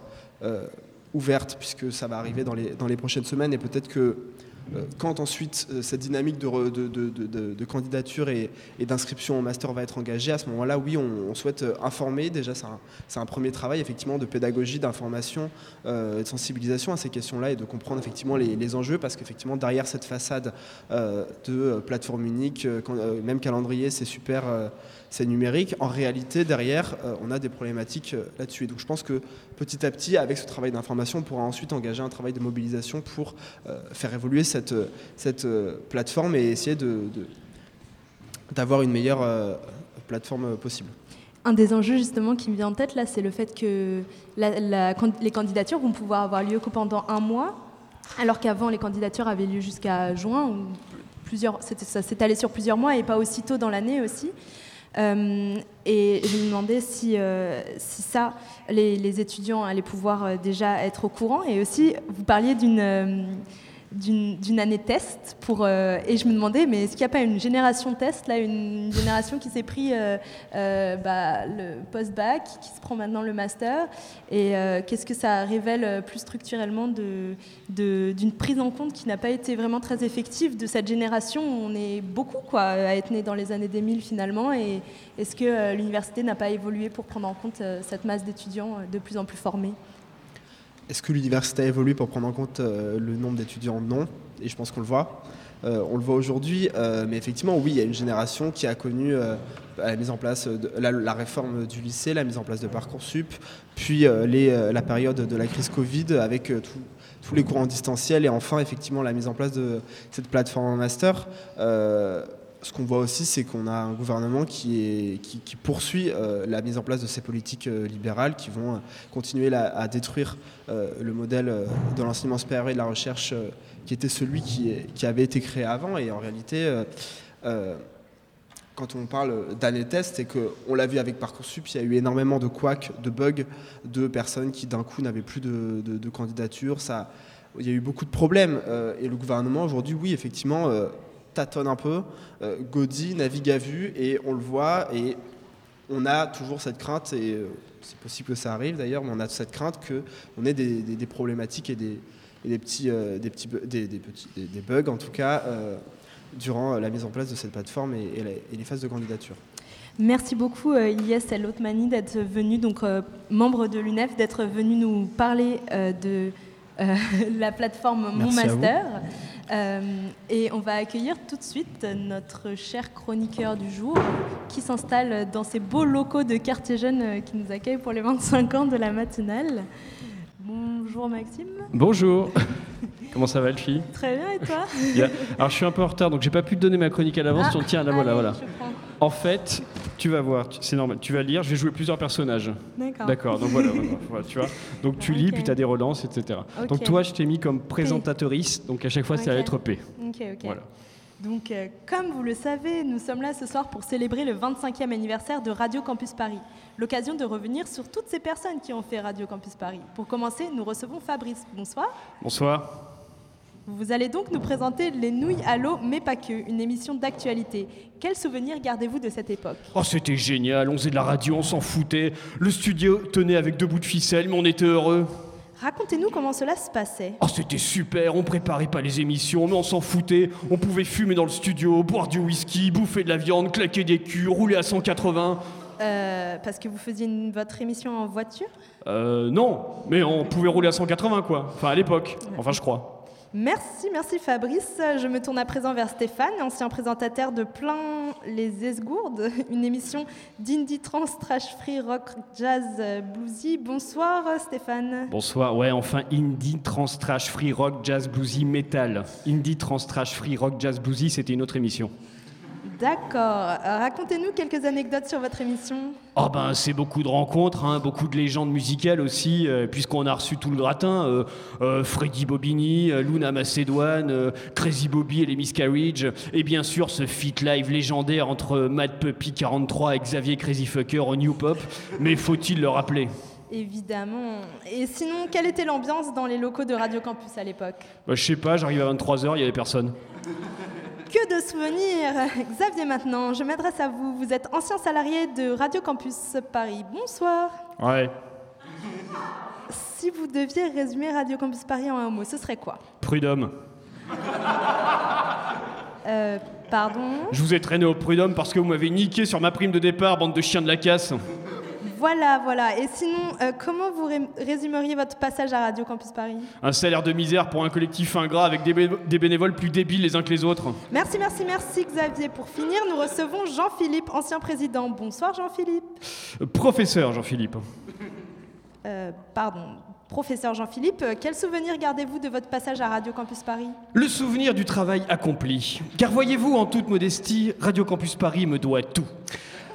ouverte puisque ça va arriver dans les, dans les prochaines semaines et peut-être que euh, quand ensuite euh, cette dynamique de, de, de- candidature et, d'inscription au master va être engagée, à ce moment-là, oui, on, souhaite euh, informer. Déjà, c'est un, un premier travail effectivement de pédagogie, d'information, euh, de sensibilisation à ces questions-là et de comprendre effectivement les, enjeux parce qu'effectivement derrière cette façade de plateforme unique, même calendrier, c'est super, c'est numérique. En réalité, derrière, on a des problématiques là-dessus. Donc, je pense que petit à petit, avec ce travail d'information, on pourra ensuite engager un travail de mobilisation pour euh, faire évoluer cette, cette euh, plateforme et essayer de, de- d'avoir une meilleure euh, plateforme possible. Un des enjeux justement qui me vient en tête là, c'est le fait que les candidatures vont pouvoir avoir lieu que pendant un mois, alors qu'avant les candidatures avaient lieu jusqu'à juin, ou plusieurs, ça allé sur plusieurs mois et pas aussitôt dans l'année aussi. Euh, et je me demandais si, euh, si ça, les, les étudiants allaient pouvoir euh, déjà être au courant. Et aussi, vous parliez d'une d'une d'une année test pour euh, et je me demandais mais est-ce qu'il n'y a pas une génération test là une génération qui s'est pris euh, euh, bah, le post-bac qui se prend maintenant le master et qu'est-ce que ça révèle plus structurellement de d'une prise en compte qui n'a pas été vraiment très effective de cette génération on est beaucoup quoi à être né dans les années 2000 finalement et est-ce que l'université n'a pas évolué pour prendre en compte cette masse d'étudiants de plus en plus formés? Est-ce que l'université a évolué pour prendre en compte euh, le nombre d'étudiants? Non, et je pense qu'on le voit. Euh, on le voit aujourd'hui, euh, mais effectivement, oui, il y a une génération qui a connu la mise en place de la, réforme du lycée, la mise en place de Parcoursup, puis la période de la crise Covid avec tous les cours en distanciel et enfin, effectivement, la mise en place de cette plateforme en master. Ce qu'on voit aussi, c'est qu'on a un gouvernement qui, poursuit euh, la mise en place de ces politiques euh, libérales qui vont euh, continuer à détruire le modèle de l'enseignement supérieur et de la recherche qui était celui qui, avait été créé avant. Et en réalité, quand on parle d'année test, c'est qu'on l'a vu avec Parcoursup, il y a eu énormément de couacs, de bugs, de personnes qui d'un coup n'avaient plus de, de, candidature. Il y a eu beaucoup de problèmes. et le gouvernement aujourd'hui, oui, effectivement, tâtonne un peu, euh, godit, navigue à vue, et on le voit. Et on a toujours cette crainte, et euh, c'est possible que ça arrive d'ailleurs, mais on a cette crainte qu'on ait des, problématiques et des, et des petits, euh, des, petits, des, petits des, bugs, en tout cas, durant la mise en place de cette plateforme et, les phases de candidature. Merci beaucoup Ilyes El Otmani d'être venu, donc membre de l'UNEF, d'être venu nous parler de la plateforme Mon. Master. Euh, et on va accueillir tout de suite notre cher chroniqueur du jour qui s'installe dans ces beaux locaux de quartier jeune euh, qui nous accueillent pour les 25 ans de la matinale. Bonjour Maxime. Bonjour. Comment ça va, le fille? Très bien et toi? Alors, je suis un peu en retard, donc j'ai pas pu te donner ma chronique à l'avance. Ah, tiens, la voilà, allez, voilà. prends. En fait, tu vas voir, c'est normal. Tu vas lire. Je vais jouer plusieurs personnages. D'accord. D'accord. Donc voilà, voilà, voilà, tu vois. Donc tu lis, puis tu as des relances, etc. Donc toi, je t'ai mis comme présentatrice. Donc à chaque fois, c'est la lettre P. Ok, ok. Voilà. Donc, euh, comme vous le savez, nous sommes là ce soir pour célébrer le 25e anniversaire de Radio Campus Paris. L'occasion de revenir sur toutes ces personnes qui ont fait Radio Campus Paris. Pour commencer, nous recevons Fabrice. Bonsoir. Bonsoir. Vous allez donc nous présenter Les Nouilles à l'eau, mais pas que, une émission d'actualité. Quels souvenirs gardez-vous de cette époque? Oh, c'était génial, on faisait de la radio, on s'en foutait. Le studio tenait avec deux bouts de ficelle, mais on était heureux. Racontez-nous comment cela se passait. Oh, c'était super, on préparait pas les émissions, mais on s'en foutait. On pouvait fumer dans le studio, boire du whisky, bouffer de la viande, claquer des culs, rouler à 180. Euh, parce que vous faisiez une- votre émission en voiture? Euh, non, mais on pouvait rouler à 180, quoi. Enfin, à l'époque. Enfin, je crois. Merci, merci Fabrice. Je me tourne à présent vers Stéphane, ancien présentateur de Plein les Esgourdes, une émission d'indie trans, trash free, rock, jazz, bluesy. Bonsoir Stéphane. Bonsoir, ouais, enfin, indie, trans, trash, free, rock, jazz, bluesy, metal. Indie, trans, trash, free, rock, jazz, bluesy, c'était une autre émission. D'accord. Euh, Racontez-nous quelques anecdotes sur votre émission. Oh ben c'est beaucoup de rencontres, hein, beaucoup de légendes musicales aussi, euh, puisqu'on a reçu tout le gratin. euh, euh, Freddy Bobini, Luna Macédoine, Crazy Bobby et les Miscarriage, et bien sûr ce feat live légendaire entre Mad Puppy 43 et Xavier Crazy Fucker au New Pop. Mais faut-il le rappeler? Évidemment. Et sinon, quelle était l'ambiance dans les locaux de Radio Campus à l'époque? Bah, Je sais pas, j'arrive à 23h, il y avait personne. Que de souvenirs Xavier maintenant, je m'adresse à vous. Vous êtes ancien salarié de Radio Campus Paris. Bonsoir. Ouais. Si vous deviez résumer Radio Campus Paris en un mot, ce serait quoi? Prud'homme. Euh, pardon? Je vous ai traîné au Prud'homme parce que vous m'avez niqué sur ma prime de départ, bande de chiens de la casse. Voilà, voilà. Et sinon, euh, comment vous ré- résumeriez votre passage à Radio Campus Paris? Un salaire de misère pour un collectif ingrat avec des, bé- des bénévoles plus débiles les uns que les autres. Merci, merci, merci Xavier. Pour finir, nous recevons Jean-Philippe, ancien président. Bonsoir Jean-Philippe. Euh, Professeur Jean-Philippe. Euh, pardon, professeur Jean-Philippe, quel souvenir gardez-vous de votre passage à Radio Campus Paris? Le souvenir du travail accompli. Car voyez-vous, en toute modestie, Radio Campus Paris me doit tout.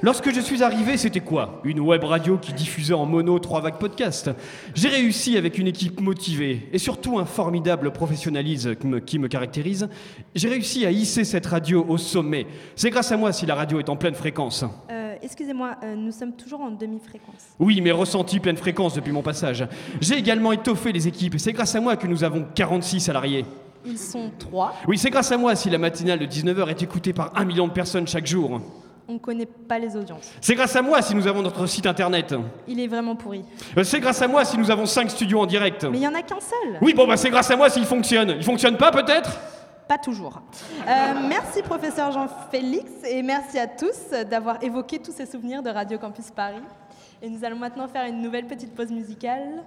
Lorsque je suis arrivé, c'était quoi? Une web radio qui diffusait en mono trois vagues podcasts. J'ai réussi avec une équipe motivée et surtout un formidable professionnalisme qui me caractérise. J'ai réussi à hisser cette radio au sommet. C'est grâce à moi si la radio est en pleine fréquence. Euh, Excusez-moi, euh, nous sommes toujours en demi-fréquence. Oui, mais ressenti pleine fréquence depuis mon passage. J'ai également étoffé les équipes et c'est grâce à moi que nous avons 46 salariés. Ils sont trois. Oui, c'est grâce à moi si la matinale de 19h est écoutée par un million de personnes chaque jour. On ne connaît pas les audiences. C'est grâce à moi si nous avons notre site internet. Il est vraiment pourri. Euh, C'est grâce à moi si nous avons 5 studios en direct. Mais il n'y en a qu'un seul. Oui, bon, bah c'est grâce à moi s'il fonctionne. Il fonctionne pas peut-être? Pas toujours. Euh, merci professeur Jean-Félix et merci à tous d'avoir évoqué tous ces souvenirs de Radio Campus Paris. Et nous allons maintenant faire une nouvelle petite pause musicale.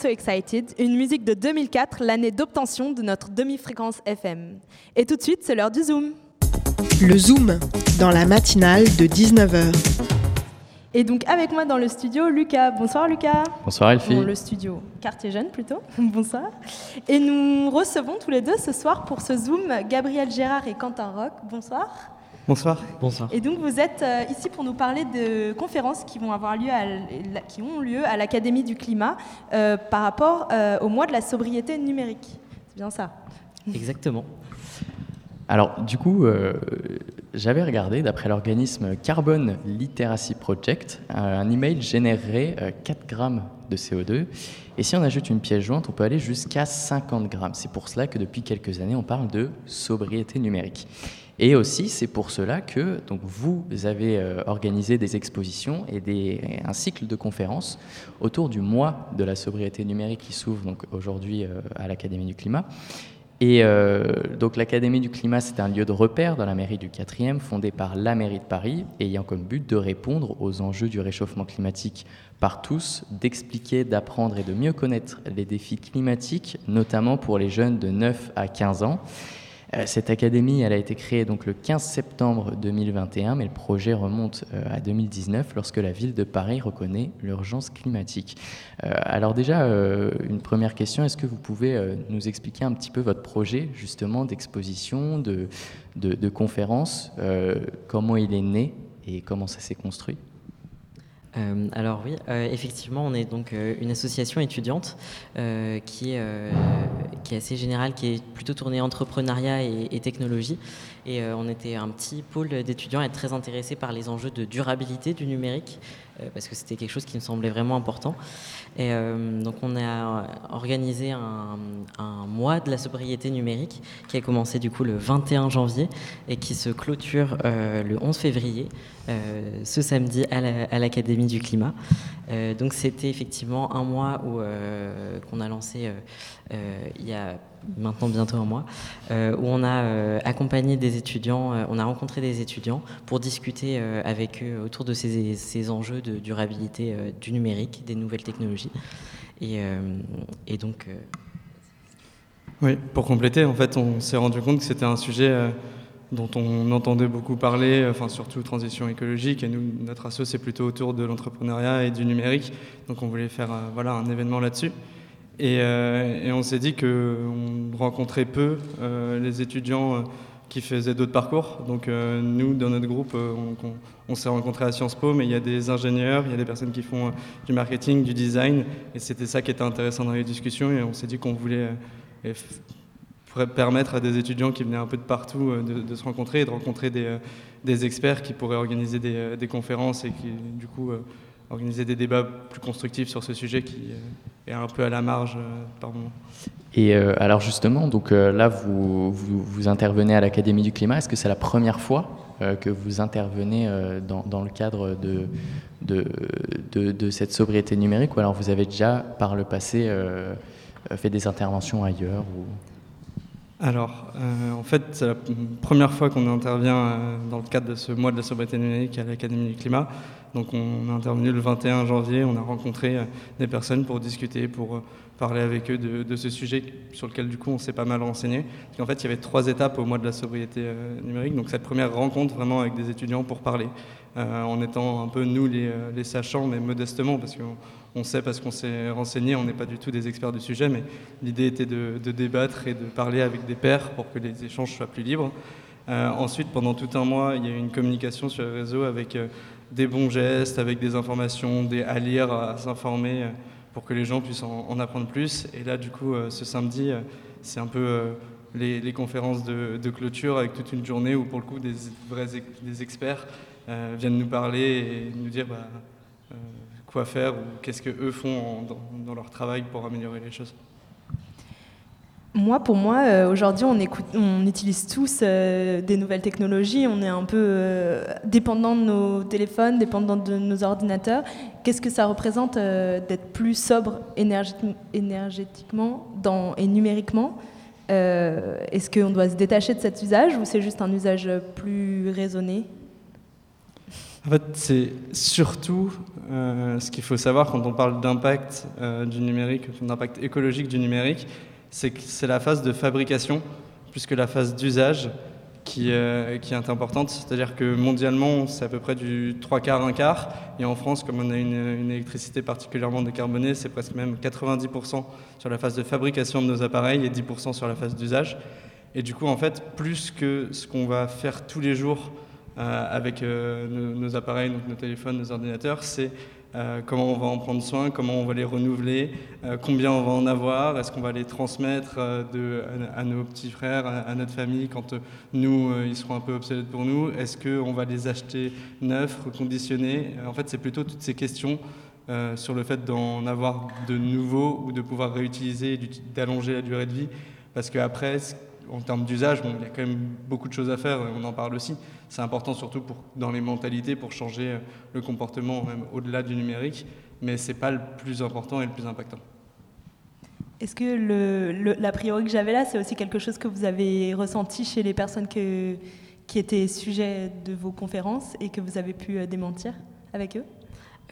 So Excited, une musique de 2004, l'année d'obtention de notre demi-fréquence FM. Et tout de suite, c'est l'heure du Zoom. Le Zoom, dans la matinale de 19h. Et donc avec moi dans le studio, Lucas. Bonsoir Lucas. Bonsoir Elfie. Bon, le studio Quartier Jeune plutôt. Bonsoir. Et nous recevons tous les deux ce soir pour ce Zoom Gabriel Gérard et Quentin Rock. Bonsoir. Bonsoir. Bonsoir. Et donc vous êtes euh, ici pour nous parler de conférences qui vont avoir lieu à, qui ont lieu à l'Académie du climat euh, par rapport euh, au mois de la sobriété numérique. C'est bien ça. Exactement. Alors, du coup, euh, j'avais regardé, d'après l'organisme Carbon Literacy Project, un email générerait euh, 4 grammes de CO2. Et si on ajoute une pièce jointe, on peut aller jusqu'à 50 grammes. C'est pour cela que depuis quelques années, on parle de sobriété numérique. Et aussi, c'est pour cela que donc, vous avez euh, organisé des expositions et un cycle de conférences autour du mois de la sobriété numérique qui s'ouvre aujourd'hui euh, à l'Académie du climat. Et euh, donc l'Académie du climat, c'est un lieu de repère dans la mairie du 4e, fondé par la mairie de Paris, ayant comme but de répondre aux enjeux du réchauffement climatique par tous, d'expliquer, d'apprendre et de mieux connaître les défis climatiques, notamment pour les jeunes de 9 à 15 ans. Euh, Cette académie, a été créée donc le 15 septembre 2021, mais le projet remonte euh, à 2019 lorsque la ville de Paris reconnaît l'urgence climatique. Euh, alors déjà, une première question, est-ce que vous pouvez nous expliquer un petit peu votre projet justement d'exposition, de, de, conférence, comment il est né et comment ça s'est construit? Euh, alors oui, euh, effectivement, on est donc euh, une association étudiante qui, est, assez générale, qui est plutôt tournée entrepreneuriat et, technologie. Et on était un petit pôle d'étudiants à être très intéressés par les enjeux de durabilité du numérique, parce que c'était quelque chose qui me semblait vraiment important. Euh, donc on a organisé un, mois de la sobriété numérique qui a commencé du coup le 21 janvier et qui se clôture euh, le 11 février, euh, ce samedi à la- à l'Académie du climat. Euh, donc c'était effectivement un mois où euh, qu'on a lancé euh, euh, il y a maintenant bientôt un mois, euh, où on a euh, accompagné des étudiants, euh, on a rencontré des étudiants pour discuter euh, avec eux autour de ces, enjeux de durabilité euh, du numérique, des nouvelles technologies. Et, euh, et donc, euh, Oui, pour compléter, en fait, on s'est rendu compte que c'était un sujet euh, dont on entendait beaucoup parler, enfin surtout transition écologique. Et nous, notre asso, c'est plutôt autour de l'entrepreneuriat et du numérique. Donc on voulait faire voilà, un événement là-dessus. Et, on s'est dit qu'on rencontrait peu les étudiants qui faisaient d'autres parcours. Donc euh, nous, dans notre groupe, euh, on, s'est rencontrés à Sciences Po, mais il y a des ingénieurs, il y a des personnes qui font euh, du marketing, du design. Et c'était ça qui était intéressant dans les discussions. Et on s'est dit qu'on voulait... permettre à des étudiants qui venaient un peu de partout de, se rencontrer et de rencontrer des, experts qui pourraient organiser des, des conférences et qui, du coup, organiser des débats plus constructifs sur ce sujet qui euh, est un peu à la marge euh, par moment. Et euh, alors justement, donc euh, là, vous, vous, vous intervenez à l'Académie du climat. Est-ce que c'est la première fois euh, que vous intervenez dans, dans le cadre de, de, de, de cette sobriété numérique ou alors vous avez déjà par le passé fait des interventions ailleurs ou... Alors, euh, en fait, c'est la première fois qu'on intervient euh, dans le cadre de ce mois de la sobriété numérique à l'Académie du climat. Donc, on a intervenu le 21 janvier, on a rencontré euh, des personnes pour discuter, pour euh, parler avec eux de, ce sujet sur lequel, du coup, on s'est pas mal renseigné. Parce qu'en fait, il y avait trois étapes au mois de la sobriété euh, numérique. Donc, cette première rencontre vraiment avec des étudiants pour parler, en étant un peu nous les, les sachants, mais modestement, parce qu'on on sait parce qu'on s'est renseigné, on n'est pas du tout des experts du sujet, mais l'idée était de, débattre et de parler avec des pairs pour que les échanges soient plus libres. Ensuite, pendant tout un mois, il y a eu une communication sur les réseaux avec des bons gestes, avec des informations, des à lire, à s'informer, euh, pour que les gens puissent en, en apprendre plus. Et là, du coup, euh, ce samedi, euh, c'est un peu les, conférences de, clôture avec toute une journée où, pour le coup, des vrais des experts viennent nous parler et nous dire bah, quoi faire ou qu'est-ce que eux font dans leur travail pour améliorer les choses. Moi, pour moi, euh, aujourd'hui, on, utilise tous euh, des nouvelles technologies. On est un peu euh, dépendant de nos téléphones, dépendant de nos ordinateurs. Qu'est-ce que ça représente d'être plus sobre énergéti- énergétiquement et numériquement Est-ce qu'on doit se détacher de cet usage ou c'est juste un usage plus raisonné? En fait, c'est surtout ce qu'il faut savoir quand on parle d'impact du numérique, d'impact écologique du numérique, c'est la phase de fabrication plus que la phase d'usage qui, euh, est importante. C'est-à-dire que mondialement, c'est à peu près du 3 quarts, 1 quart. Et en France, comme on a une, une électricité particulièrement décarbonée, c'est presque même 90% sur la phase de fabrication de nos appareils et 10% sur la phase d'usage. Et du coup, en fait, plus que ce qu'on va faire tous les jours euh, avec euh, nos, nos appareils, donc nos téléphones, nos ordinateurs, c'est euh, comment on va en prendre soin, comment on va les renouveler, euh, combien on va en avoir, est-ce qu'on va les transmettre euh, à, nos petits frères, à, à notre famille quand nous, ils seront un peu obsolètes pour nous, est-ce qu'on va les acheter neufs, reconditionnés? En fait, c'est plutôt toutes ces questions sur le fait d'en avoir de nouveaux ou de pouvoir réutiliser d'allonger la durée de vie. Parce qu'après, en termes d'usage, bon, il y a quand même beaucoup de choses à faire, on en parle aussi. C'est important surtout dans les mentalités pour changer euh, le comportement même au-delà du numérique, mais c'est pas le plus important et le plus impactant. Est-ce que le, l'a priori que j'avais là, c'est aussi quelque chose que vous avez ressenti chez les personnes qui étaient sujets de vos conférences et que vous avez pu euh, démentir avec eux?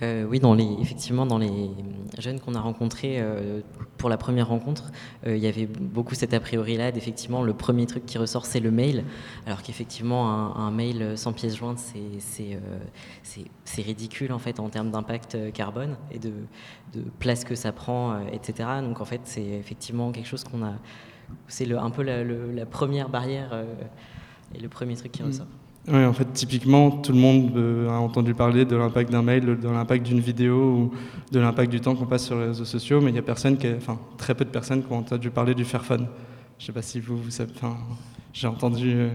Euh, oui, dans les, effectivement, dans les jeunes qu'on a rencontrés euh, pour la première rencontre, euh, il y avait beaucoup cet a priori-là. d'Effectivement, le premier truc qui ressort, c'est le mail. Alors qu'effectivement, un, un mail sans pièce jointe, c'est, c'est, c'est, c'est ridicule en fait en termes d'impact carbone et de, de place que ça prend, etc. Donc en fait, c'est effectivement quelque chose qu'on a. C'est le, un peu la, le- la première barrière et le premier truc qui Mm. ressort. Oui, en fait, typiquement, tout le monde euh, a entendu parler de l'impact d'un mail, de l'impact d'une vidéo ou de l'impact du temps qu'on passe sur les réseaux sociaux, mais il y a personne qui enfin, très peu de personnes qui ont entendu parler du Fairphone. Je ne sais pas si vous, vous savez, enfin, j'ai entendu euh,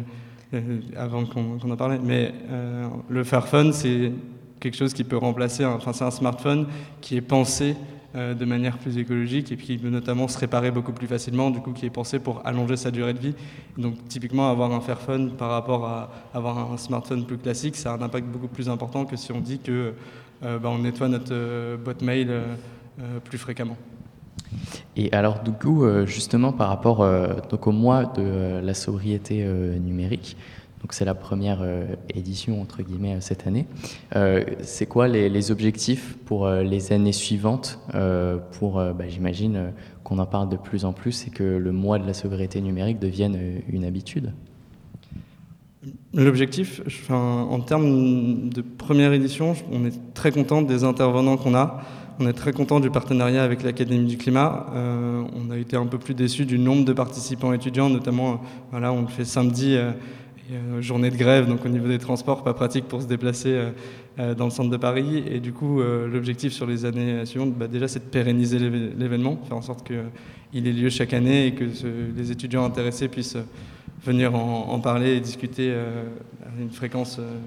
euh, avant qu'on en parlait, mais euh, le Fairphone, c'est quelque chose qui peut remplacer, enfin, c'est un smartphone qui est pensé euh, de manière plus écologique et puis qui peut notamment se réparer beaucoup plus facilement, du coup qui est pensé pour allonger sa durée de vie. Donc typiquement avoir un Fairphone par rapport à avoir un smartphone plus classique, ça a un impact beaucoup plus important que si on dit que euh, bah, on nettoie notre euh, boîte mail euh, plus fréquemment. Et alors, du coup, justement, par rapport donc au mois de la sobriété numérique, donc c'est la première euh, édition entre guillemets euh, cette année. euh, c'est quoi les, objectifs pour les années suivantes Pour, bah, j'imagine qu'on en parle de plus en plus et que le mois de la sobriété numérique devienne une habitude? L'objectif, en termes de première édition, on est très content des intervenants qu'on a. On est très content du partenariat avec l'Académie du climat. On a été un peu plus déçus du nombre de participants étudiants, notamment, voilà, on le fait samedi, journée de grève, donc au niveau des transports, pas pratique pour se déplacer euh, euh, dans le centre de Paris. Et du coup, euh, l'objectif sur les années suivantes, bah, déjà, c'est de pérenniser l'événement, faire en sorte qu'il ait lieu chaque année et que les étudiants intéressés puissent euh, venir en, parler et discuter euh, à une fréquence euh,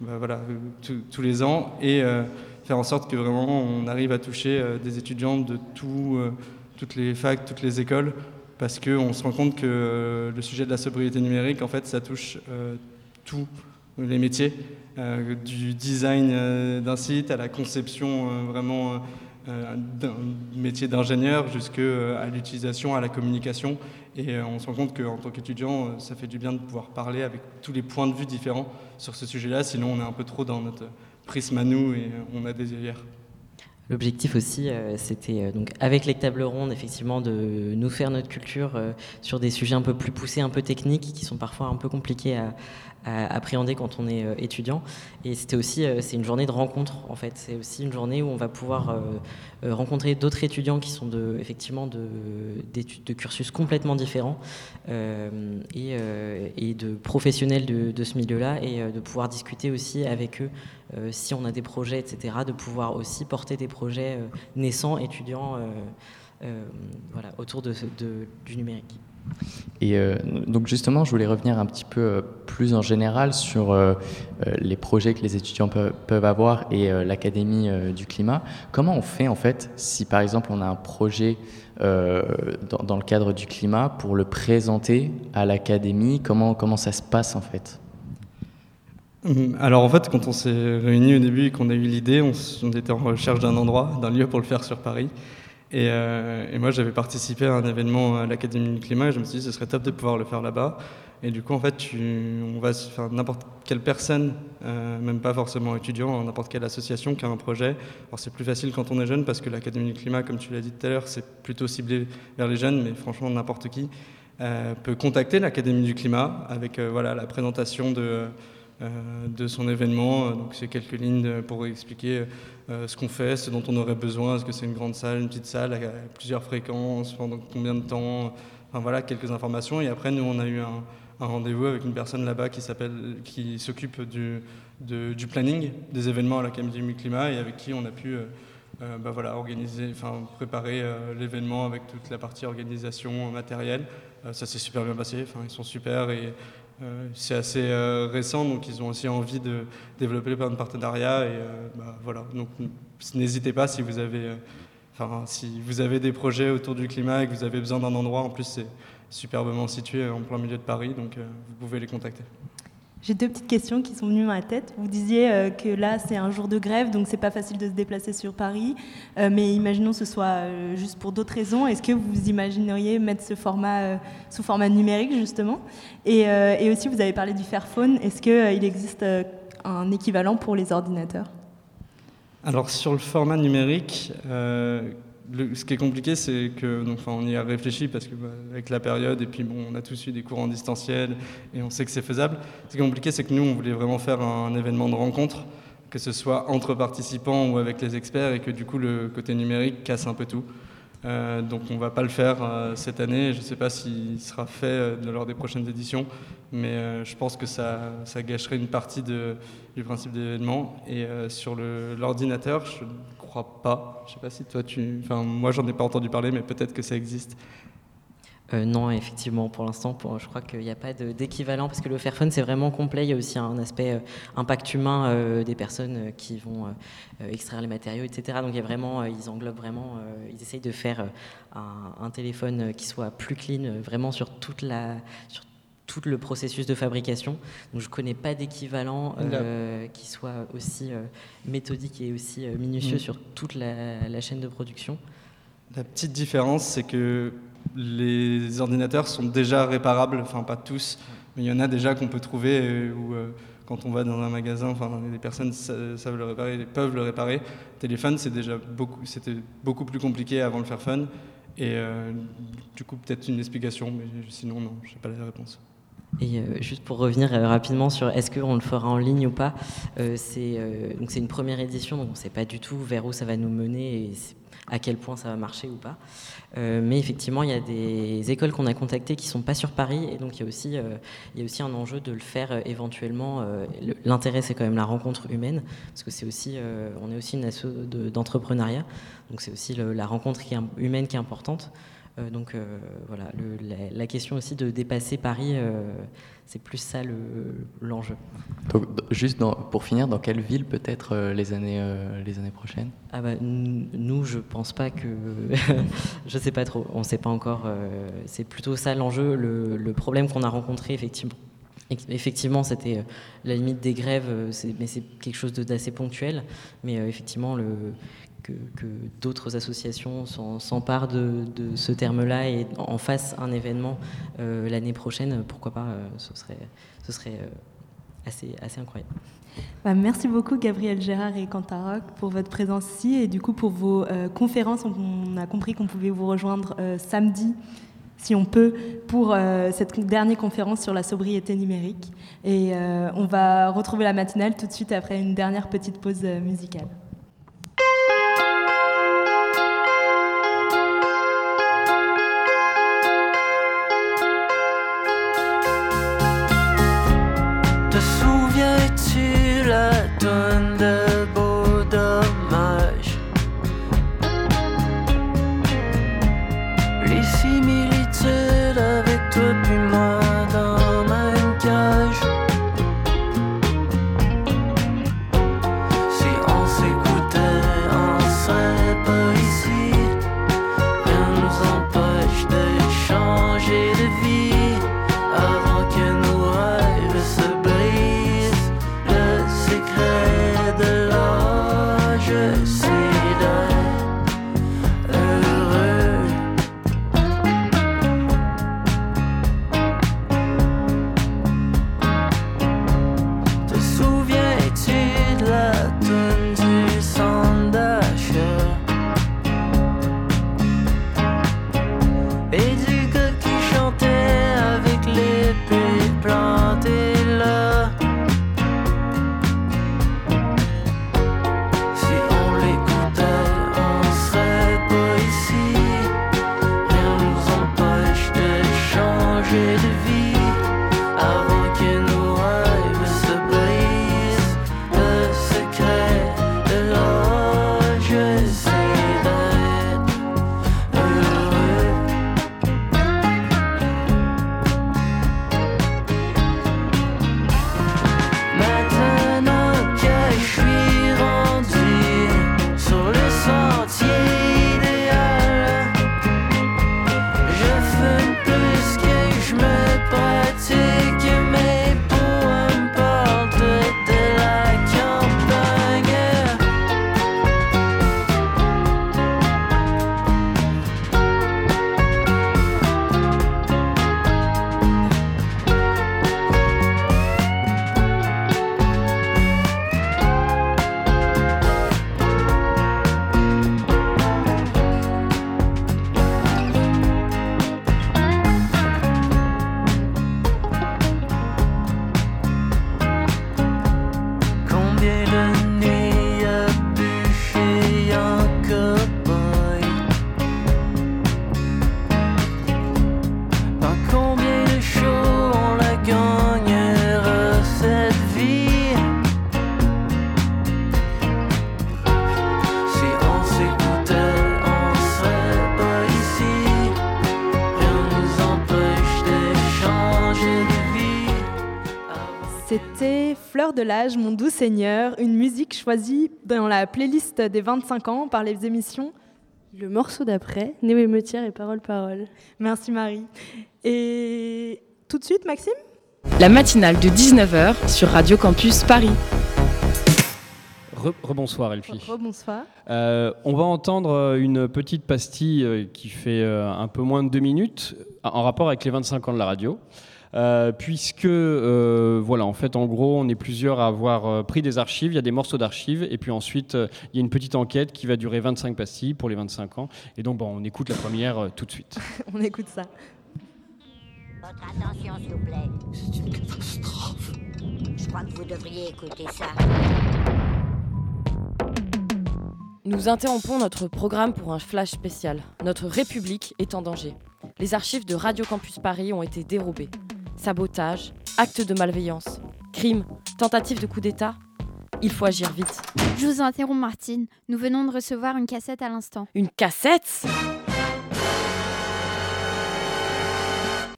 bah, voilà, euh, tous- les ans et euh, faire en sorte que vraiment on arrive à toucher euh, des étudiants de tout, euh, toutes les facs, toutes les écoles, parce qu'on se rend compte que le sujet de la sobriété numérique, en fait, ça touche euh, tous les métiers, euh, du design euh, d'un site à la conception vraiment d'un métier d'ingénieur jusqu'à l'utilisation, à la communication. Et on se rend compte qu'en tant qu'étudiant, ça fait du bien de pouvoir parler avec tous les points de vue différents sur ce sujet-là, sinon on est un peu trop dans notre prisme à nous et on a des œillères. L'objectif aussi, euh, c'était euh, donc avec les tables rondes, effectivement, de nous faire notre culture euh, sur des sujets un peu plus poussés, un peu techniques, qui sont parfois un peu compliqués à, à appréhender quand on est euh, étudiant. Et c'était aussi, euh, c'est une journée de rencontre en fait. C'est aussi une journée où on va pouvoir euh, rencontrer d'autres étudiants qui sont de, effectivement de, de cursus complètement différents et, et de professionnels de, ce milieu-là et de pouvoir discuter aussi avec eux si on a des projets, etc., de pouvoir aussi porter des projets naissants, étudiants, voilà, autour de- du numérique. Et euh, donc justement, je voulais revenir un petit peu euh, plus en général sur euh, les projets que les étudiants peuvent, avoir et l'Académie du climat. Comment on fait en fait si par exemple on a un projet dans, le cadre du climat pour le présenter à l'Académie? Comment, comment ça se passe en fait? Hum, Alors en fait, quand on s'est réunis au début et qu'on a eu l'idée, on était en recherche d'un endroit, d'un lieu pour le faire sur Paris. Et, euh, et moi, j'avais participé à un événement à l'Académie du climat et je me suis dit ce serait top de pouvoir le faire là-bas. Et du coup, en fait, on va faire n'importe quelle personne, euh, même pas forcément étudiant, n'importe quelle association qui a un projet. Alors c'est plus facile quand on est jeune parce que l'Académie du climat, comme tu l'as dit tout à l'heure, c'est plutôt ciblé vers les jeunes, mais franchement, n'importe qui euh, peut contacter l'Académie du climat avec voilà, la présentation de, de son événement. Donc c'est quelques lignes pour expliquer euh, ce qu'on fait, ce dont on aurait besoin, est-ce que c'est une grande salle, une petite salle, à plusieurs fréquences, pendant combien de temps, enfin voilà, quelques informations. Et après, nous, on a eu un, rendez-vous avec une personne là-bas qui s'appelle, qui s'occupe du, du planning des événements à l'Académie du climat et avec qui on a pu euh, euh, bah voilà, organiser, enfin préparer euh, l'événement avec toute la partie organisation matérielle. Euh, ça s'est super bien passé, enfin ils sont super et euh, c'est assez euh, récent, donc ils ont aussi envie de développer plein de partenariats et euh, bah, voilà. Donc n'hésitez pas si vous avez, euh, si vous avez des projets autour du climat et que vous avez besoin d'un endroit, en plus c'est superbement situé en plein milieu de Paris, donc euh, vous pouvez les contacter. J'ai deux petites questions qui sont venues dans la tête. Vous disiez euh, que là, c'est un jour de grève, donc c'est pas facile de se déplacer sur Paris. Euh, mais imaginons que ce soit euh, juste pour d'autres raisons. Est-ce que vous imagineriez mettre ce format sous format numérique, justement? Et, et aussi, vous avez parlé du Fairphone. Est-ce qu'il existe un équivalent pour les ordinateurs? Alors sur le format numérique, ce qui est compliqué, c'est que, donc, on y a réfléchi parce que bah, avec la période et puis bon, on a tous eu des cours en distanciel et on sait que c'est faisable. Ce qui est compliqué, c'est que nous, on voulait vraiment faire un événement de rencontre, que ce soit entre participants ou avec les experts, et que du coup le côté numérique casse un peu tout. Euh, donc on va pas le faire euh, cette année. Je ne sais pas s'il sera fait euh, lors des prochaines éditions, mais je pense que ça, gâcherait une partie du principe de l'événement. Et sur l'ordinateur, je ne crois pas. Je sais pas si toi tu. Enfin, moi j'en ai pas entendu parler, mais peut-être que ça existe. Euh, non, effectivement, pour l'instant, je crois qu'il n'y a pas d'équivalent parce que le Fairphone, c'est vraiment complet. Il y a aussi un aspect euh, impact humain euh, des personnes qui vont extraire les matériaux, etc. Donc, il y a vraiment, ils englobent vraiment, ils essayent de faire un, téléphone qui soit plus clean, vraiment sur toute la, sur tout le processus de fabrication. Donc, je ne connais pas d'équivalent euh, qui soit aussi euh, méthodique et aussi euh, minutieux Mm. sur toute la, la chaîne de production. La petite différence, c'est que les ordinateurs sont déjà réparables, enfin pas tous, mais il y en a déjà qu'on peut trouver où quand on va dans un magasin, enfin des personnes sa- savent le réparer, peuvent le réparer. Téléphone, c'est déjà beaucoup, c'était beaucoup plus compliqué avant le Fairphone, et du coup peut-être une explication, mais sinon non, je n'ai pas la réponse. Et euh, juste pour revenir euh, rapidement sur est-ce qu'on le fera en ligne ou pas, euh, c'est donc une première édition, donc on ne sait pas du tout vers où ça va nous mener et à quel point ça va marcher ou pas. Mais effectivement, il y a des écoles qu'on a contactées qui sont pas sur Paris, et donc il y a aussi, y a aussi un enjeu de le faire éventuellement. le- L'intérêt, c'est quand même la rencontre humaine, parce que c'est aussi, est aussi une asso de- d'entrepreneuriat, donc c'est aussi la rencontre humaine qui est importante. Euh, donc euh, voilà, le- la, la question aussi de dépasser Paris, euh, c'est plus ça le- l'enjeu. Donc, d- juste dans- pour finir, dans quelle ville peut-être les, années, les années prochaines? Ah bah, nous, je pense pas que. je sais pas trop, on sait pas encore. c'est plutôt ça l'enjeu. Le, le problème qu'on a rencontré, effectivement. Effectivement, c'était la limite des grèves, mais c'est quelque chose d'assez ponctuel. Mais effectivement, le, que, d'autres associations s'emparent de, ce terme-là et en fassent un événement euh, l'année prochaine, pourquoi pas euh, Ce serait, euh, assez, incroyable. Bah, merci beaucoup Gabriel Gérard et Cantaroc pour votre présence ici et du coup pour vos conférences. On, a compris qu'on pouvait vous rejoindre samedi, si on peut, pour cette dernière conférence sur la sobriété numérique. Et on va retrouver la matinale tout de suite après une dernière petite pause musicale. Fleur de l'âge, mon doux seigneur, une musique choisie dans la playlist des 25 ans par les émissions Le morceau d'après, Néo Émeutière et Parole Parole. Merci Marie. Et tout de suite, Maxime? La matinale de 19h sur Radio Campus Paris. Re- Rebonsoir Elfie. Rebonsoir. Euh, on va entendre euh, une petite pastille euh, qui fait euh, un peu moins de deux minutes en rapport avec les 25 ans de la radio. Euh, puisque, euh, voilà, en fait, en gros, on est plusieurs à avoir euh, pris des archives, il y a des morceaux d'archives, et puis ensuite, il y a une petite enquête qui va durer 25 pastilles pour les 25 ans. Et donc, bon, on écoute la première euh, tout de suite. On écoute ça. Votre attention, s'il vous plaît. C'est une catastrophe. Je crois que vous devriez écouter ça. Nous interrompons notre programme pour un flash spécial. Notre République est en danger. Les archives de Radio Campus Paris ont été dérobées. Sabotage, actes de malveillance, crimes, tentative de coup d'État. Il faut agir vite. Je vous interromps, Martine. Nous venons de recevoir une cassette à l'instant. Une cassette?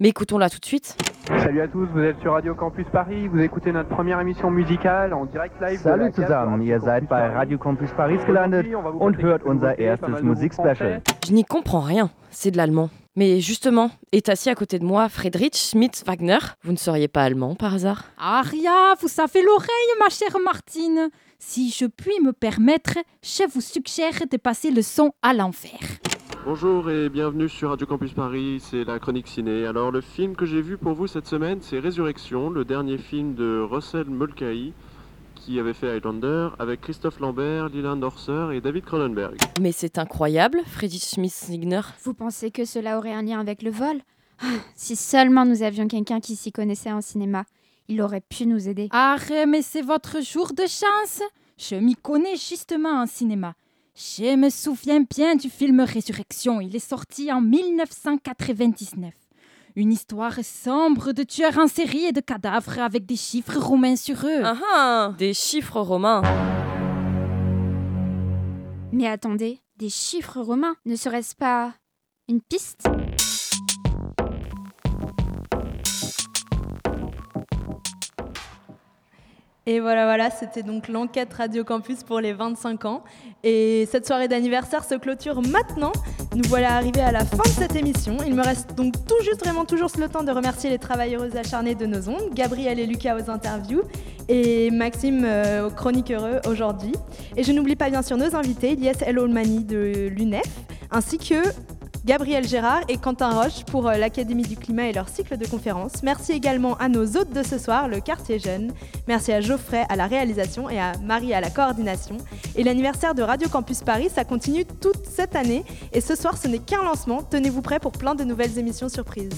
Mais écoutons-la tout de suite. Salut à tous, vous êtes sur Radio Campus Paris, vous écoutez notre première émission musicale en direct live. Salut zusammen, ihr seid bei Radio Campus Paris gelandet und hört unser erstes Musikspecial. Je n'y comprends rien, c'est de l'allemand. Mais justement, est assis à côté de moi Friedrich Schmidt-Wagner. Vous ne seriez pas allemand par hasard? Aria, vous avez l'oreille, ma chère Martine. Si je puis me permettre, je vous suggère de passer le son à l'envers. Bonjour et bienvenue sur Radio Campus Paris, c'est la chronique ciné. Alors le film que j'ai vu pour vous cette semaine, c'est Résurrection, le dernier film de Russell Mulcahy qui avait fait Highlander avec Christophe Lambert, Leland Orser et David Cronenberg. Mais c'est incroyable, Friedrich Schmidt-Wagner. Vous pensez que cela aurait un lien avec le vol? Ah, Si seulement nous avions quelqu'un qui s'y connaissait en cinéma, il aurait pu nous aider. Ah, mais c'est votre jour de chance. Je m'y connais justement en cinéma. Je me souviens bien du film Résurrection. Il est sorti en 1999. Une histoire sombre de tueurs en série et de cadavres avec des chiffres romains sur eux. Ah ah Des chiffres romains. Mais attendez, des chiffres romains, ne serait-ce pas une piste? Et voilà, voilà, c'était donc l'enquête Radio Campus pour les 25 ans. Et cette soirée d'anniversaire se clôture maintenant. Nous voilà arrivés à la fin de cette émission. Il me reste donc tout juste, vraiment toujours le temps de remercier les travailleuses acharnées de nos ondes, Gabriel et Lucas aux interviews et Maxime euh, aux chroniques heureux aujourd'hui. Et je n'oublie pas bien sûr nos invités, Lies El Olmani de l'UNEF, ainsi que Gabriel Gérard et Quentin Roche pour euh, l'Académie du climat et leur cycle de conférences. Merci également à nos hôtes de ce soir, le quartier jeune. Merci à Geoffrey à la réalisation et à Marie à la coordination. Et l'anniversaire de Radio Campus Paris, ça continue toute cette année. Et ce soir, ce n'est qu'un lancement. Tenez-vous prêts pour plein de nouvelles émissions surprises.